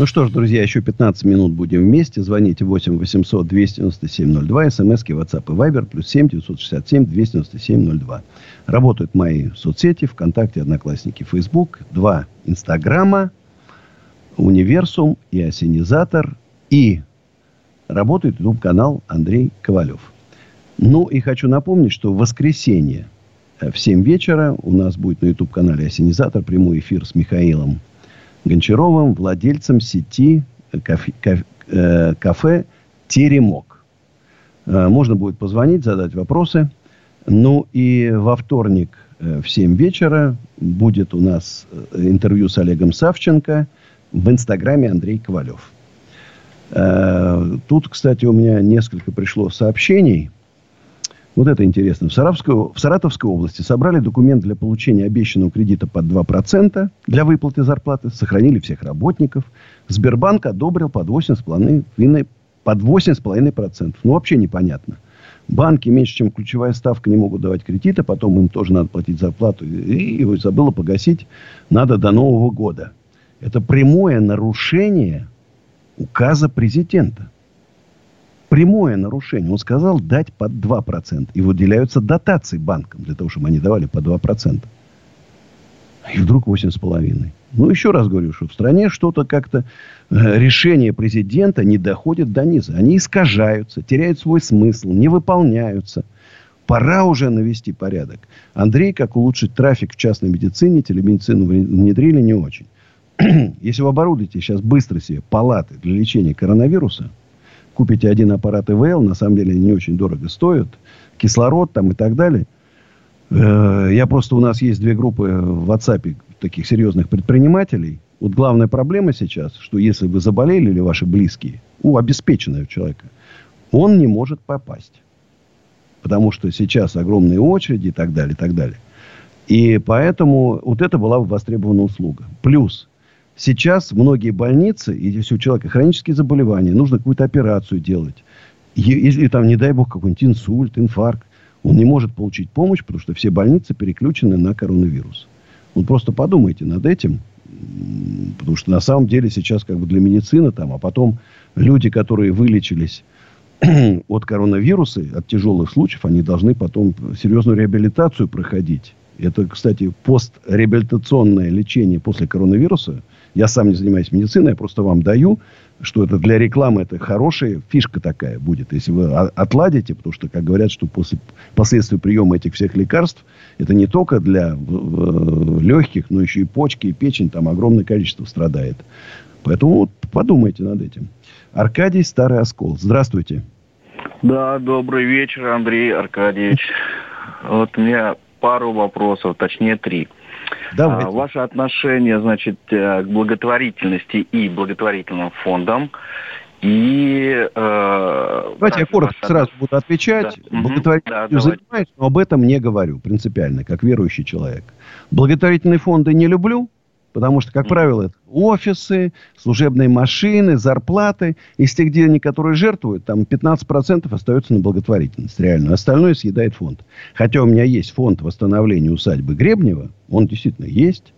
S1: Ну что ж, друзья, еще 15 минут будем вместе. Звоните 8 800 297 02. СМСки WhatsApp и Viber. Плюс 7 967 297 02. Работают мои соцсети. ВКонтакте, Одноклассники, Facebook. Два Инстаграма. Универсум и Осенизатор. И работает YouTube-канал Андрей Ковалев. Ну и хочу напомнить, что в воскресенье в 7 вечера у нас будет на YouTube-канале Осенизатор прямой эфир с Михаилом Гончаровым, владельцем сети кафе, кафе, э, кафе «Теремок». Э, можно будет позвонить, задать вопросы. Ну и во вторник э, в 7 вечера будет у нас интервью с Олегом Савченко – в Инстаграме Андрей Ковалев. Э, тут, кстати, у меня несколько пришло сообщений. Вот это интересно. В Саратовской, в Саратовской области собрали документ для получения обещанного кредита под 2% для выплаты зарплаты. Сохранили всех работников. Сбербанк одобрил под 8,5%. Под 8,5%. Ну, вообще непонятно. Банки меньше, чем ключевая ставка, не могут давать кредиты. Потом им тоже надо платить зарплату. И его забыло погасить. Надо до Нового года. Это прямое нарушение указа президента. Прямое нарушение. Он сказал дать под 2%. И выделяются дотации банкам для того, чтобы они давали по 2%. И вдруг 8,5%. Ну, еще раз говорю, что в стране что-то как-то... Э, решения президента не доходят до низа. Они искажаются, теряют свой смысл, не выполняются. Пора уже навести порядок. Андрей, как улучшить трафик в частной медицине, телемедицину внедрили не очень. Если вы оборудуете сейчас быстро себе палаты для лечения коронавируса, купите один аппарат ИВЛ, на самом деле они не очень дорого стоят, кислород там и так далее. Э, я просто, у нас есть две группы в WhatsApp таких серьезных предпринимателей. Вот главная проблема сейчас, что если вы заболели или ваши близкие, у обеспеченного человека, он не может попасть. Потому что сейчас огромные очереди и так далее, и так далее. И поэтому вот это была востребована услуга. Плюс сейчас многие больницы, если у человека хронические заболевания, нужно какую-то операцию делать. Если там, не дай бог, какой-нибудь инсульт, инфаркт, он не может получить помощь, потому что все больницы переключены на коронавирус. Вот просто подумайте над этим. Потому что на самом деле сейчас как бы для медицины там, а потом люди, которые вылечились от коронавируса, от тяжелых случаев, они должны потом серьезную реабилитацию проходить. Это, кстати, постреабилитационное лечение после коронавируса. Я сам не занимаюсь медициной, я просто вам даю что это для рекламы это хорошая фишка такая будет, если вы отладите, потому что, как говорят, что после последствий приема этих всех лекарств, это не только для легких, но еще и почки, и печень, там огромное количество страдает. Поэтому вот подумайте над этим. Аркадий Старый Оскол. Здравствуйте.
S30: Да, добрый вечер, Андрей Аркадьевич. Вот у меня пару вопросов, точнее три. Давайте. А, ваше отношение, значит, э, к благотворительности и благотворительным фондам. И,
S1: э, Давайте я коротко сразу буду отвечать. Да. Благотворительностью да, занимаюсь, но об этом не говорю принципиально, как верующий человек. Благотворительные фонды не люблю, Потому что, как правило, это офисы, служебные машины, зарплаты. Из тех денег, которые жертвуют, там 15% остается на благотворительность реально. Остальное съедает фонд. Хотя у меня есть фонд восстановления усадьбы Гребнева. Он действительно есть.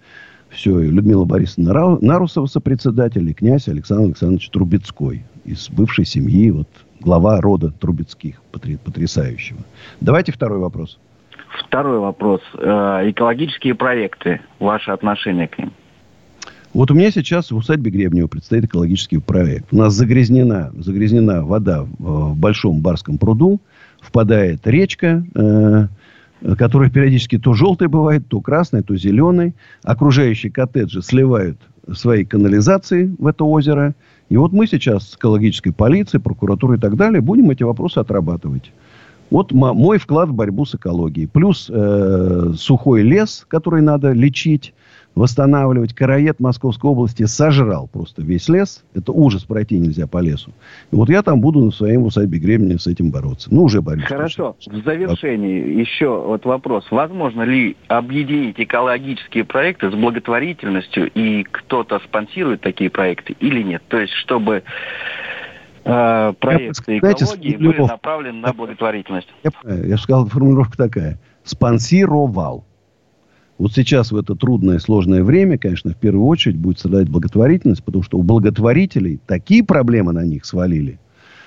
S1: Все, и Людмила Борисовна Нарусова сопредседатель, и князь Александр Александрович Трубецкой. Из бывшей семьи, вот, глава рода Трубецких, потрясающего. Давайте второй вопрос.
S30: Второй вопрос. Э, экологические проекты. Ваше отношение к ним?
S1: Вот у меня сейчас в усадьбе Гребнева предстоит экологический проект. У нас загрязнена, загрязнена вода в, большом барском пруду. Впадает речка, э, которая периодически то желтой бывает, то красной, то зеленой. Окружающие коттеджи сливают свои канализации в это озеро. И вот мы сейчас с экологической полицией, прокуратурой и так далее будем эти вопросы отрабатывать. Вот мой вклад в борьбу с экологией. Плюс э, сухой лес, который надо лечить восстанавливать. Караед Московской области сожрал просто весь лес. Это ужас, пройти нельзя по лесу. И вот я там буду на своем усадьбе Гребня с этим бороться. Ну, уже борюсь.
S30: Хорошо. В завершении еще вот вопрос. Возможно ли объединить экологические проекты с благотворительностью, и кто-то спонсирует такие проекты или нет? То есть, чтобы э, проекты Знаете, экологии были направлены на благотворительность.
S1: Я, я сказал, формулировка такая. Спонсировал. Вот сейчас в это трудное, сложное время, конечно, в первую очередь будет страдать благотворительность, потому что у благотворителей такие проблемы на них свалили,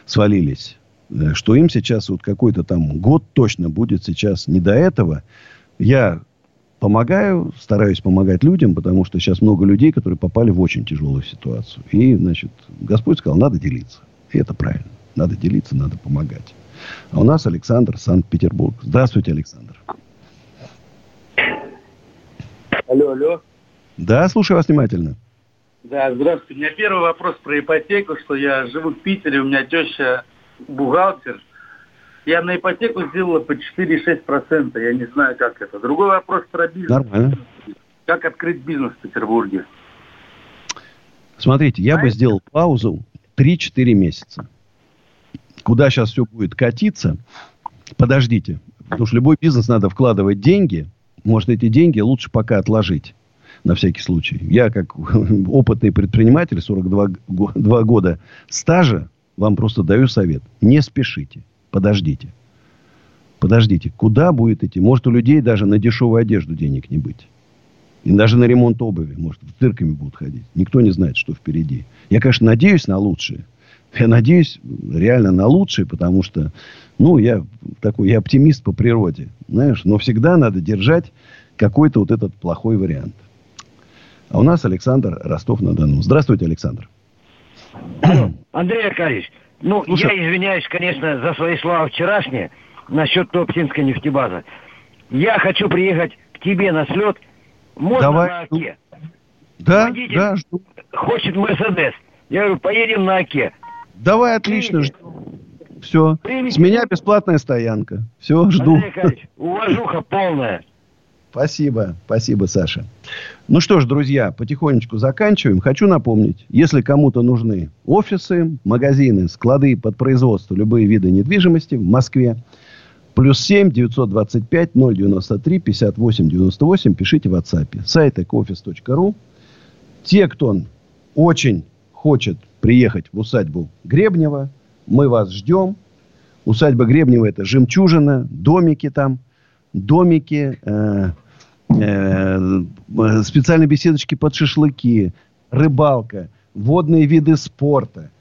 S1: свалились, э, что им сейчас вот какой-то там год точно будет сейчас не до этого. Я помогаю, стараюсь помогать людям, потому что сейчас много людей, которые попали в очень тяжелую ситуацию. И, значит, Господь сказал, надо делиться. И это правильно. Надо делиться, надо помогать. А у нас Александр, Санкт-Петербург. Здравствуйте, Александр.
S31: Алло, алло.
S1: Да, слушаю вас внимательно.
S31: Да, здравствуйте. У меня первый вопрос про ипотеку, что я живу в Питере, у меня теща бухгалтер. Я на ипотеку сделала по 4-6%. Я не знаю, как это. Другой вопрос про бизнес. Нормально. Как открыть бизнес в Петербурге?
S1: Смотрите, я бы сделал паузу 3-4 месяца. Куда сейчас все будет катиться, подождите. Потому что любой бизнес надо вкладывать деньги – может, эти деньги лучше пока отложить на всякий случай. Я, как опытный предприниматель, 42 года стажа, вам просто даю совет. Не спешите. Подождите. Подождите, куда будет идти? Может, у людей даже на дешевую одежду денег не быть. И даже на ремонт обуви, может, в цирками будут ходить. Никто не знает, что впереди. Я, конечно, надеюсь на лучшее. Я надеюсь реально на лучшее, потому что, ну, я такой, я оптимист по природе, знаешь. Но всегда надо держать какой-то вот этот плохой вариант. А у нас Александр Ростов-на-Дону. Здравствуйте, Александр.
S32: Андрей Аркадьевич, ну, Слушай. я извиняюсь, конечно, за свои слова вчерашние насчет Топтинской нефтебазы. Я хочу приехать к тебе на слет. Можно
S1: Давай.
S32: на Оке?
S1: Да, Водитель да, жду.
S32: хочет Мерседес. Я говорю, поедем на Оке.
S1: Давай, отлично, жду. Все. Примите. С меня бесплатная стоянка. Все, жду.
S32: Уважуха полная.
S1: Спасибо, спасибо, Саша. Ну что ж, друзья, потихонечку заканчиваем. Хочу напомнить, если кому-то нужны офисы, магазины, склады под производство, любые виды недвижимости в Москве, плюс 7 925 093 58 98, пишите в WhatsApp. Сайт ecooffice.ru. Те, кто очень хочет приехать в усадьбу Гребнева, мы вас ждем. Усадьба Гребнева – это жемчужина, домики там, домики, э, Э, специальные беседочки под шашлыки, рыбалка, водные виды спорта.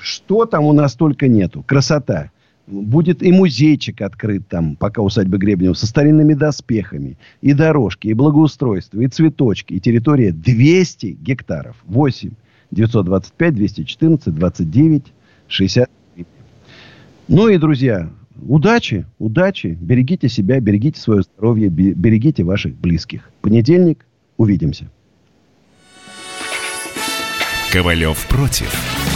S1: Что там у нас только нету. Красота. Будет и музейчик открыт там, пока усадьба Гребнева, со старинными доспехами. И дорожки, и благоустройство, и цветочки. И территория 200 гектаров. 8 925 214 29 60. Ну и, друзья, Удачи, удачи. Берегите себя, берегите свое здоровье, берегите ваших близких. Понедельник. Увидимся.
S5: Ковалев против.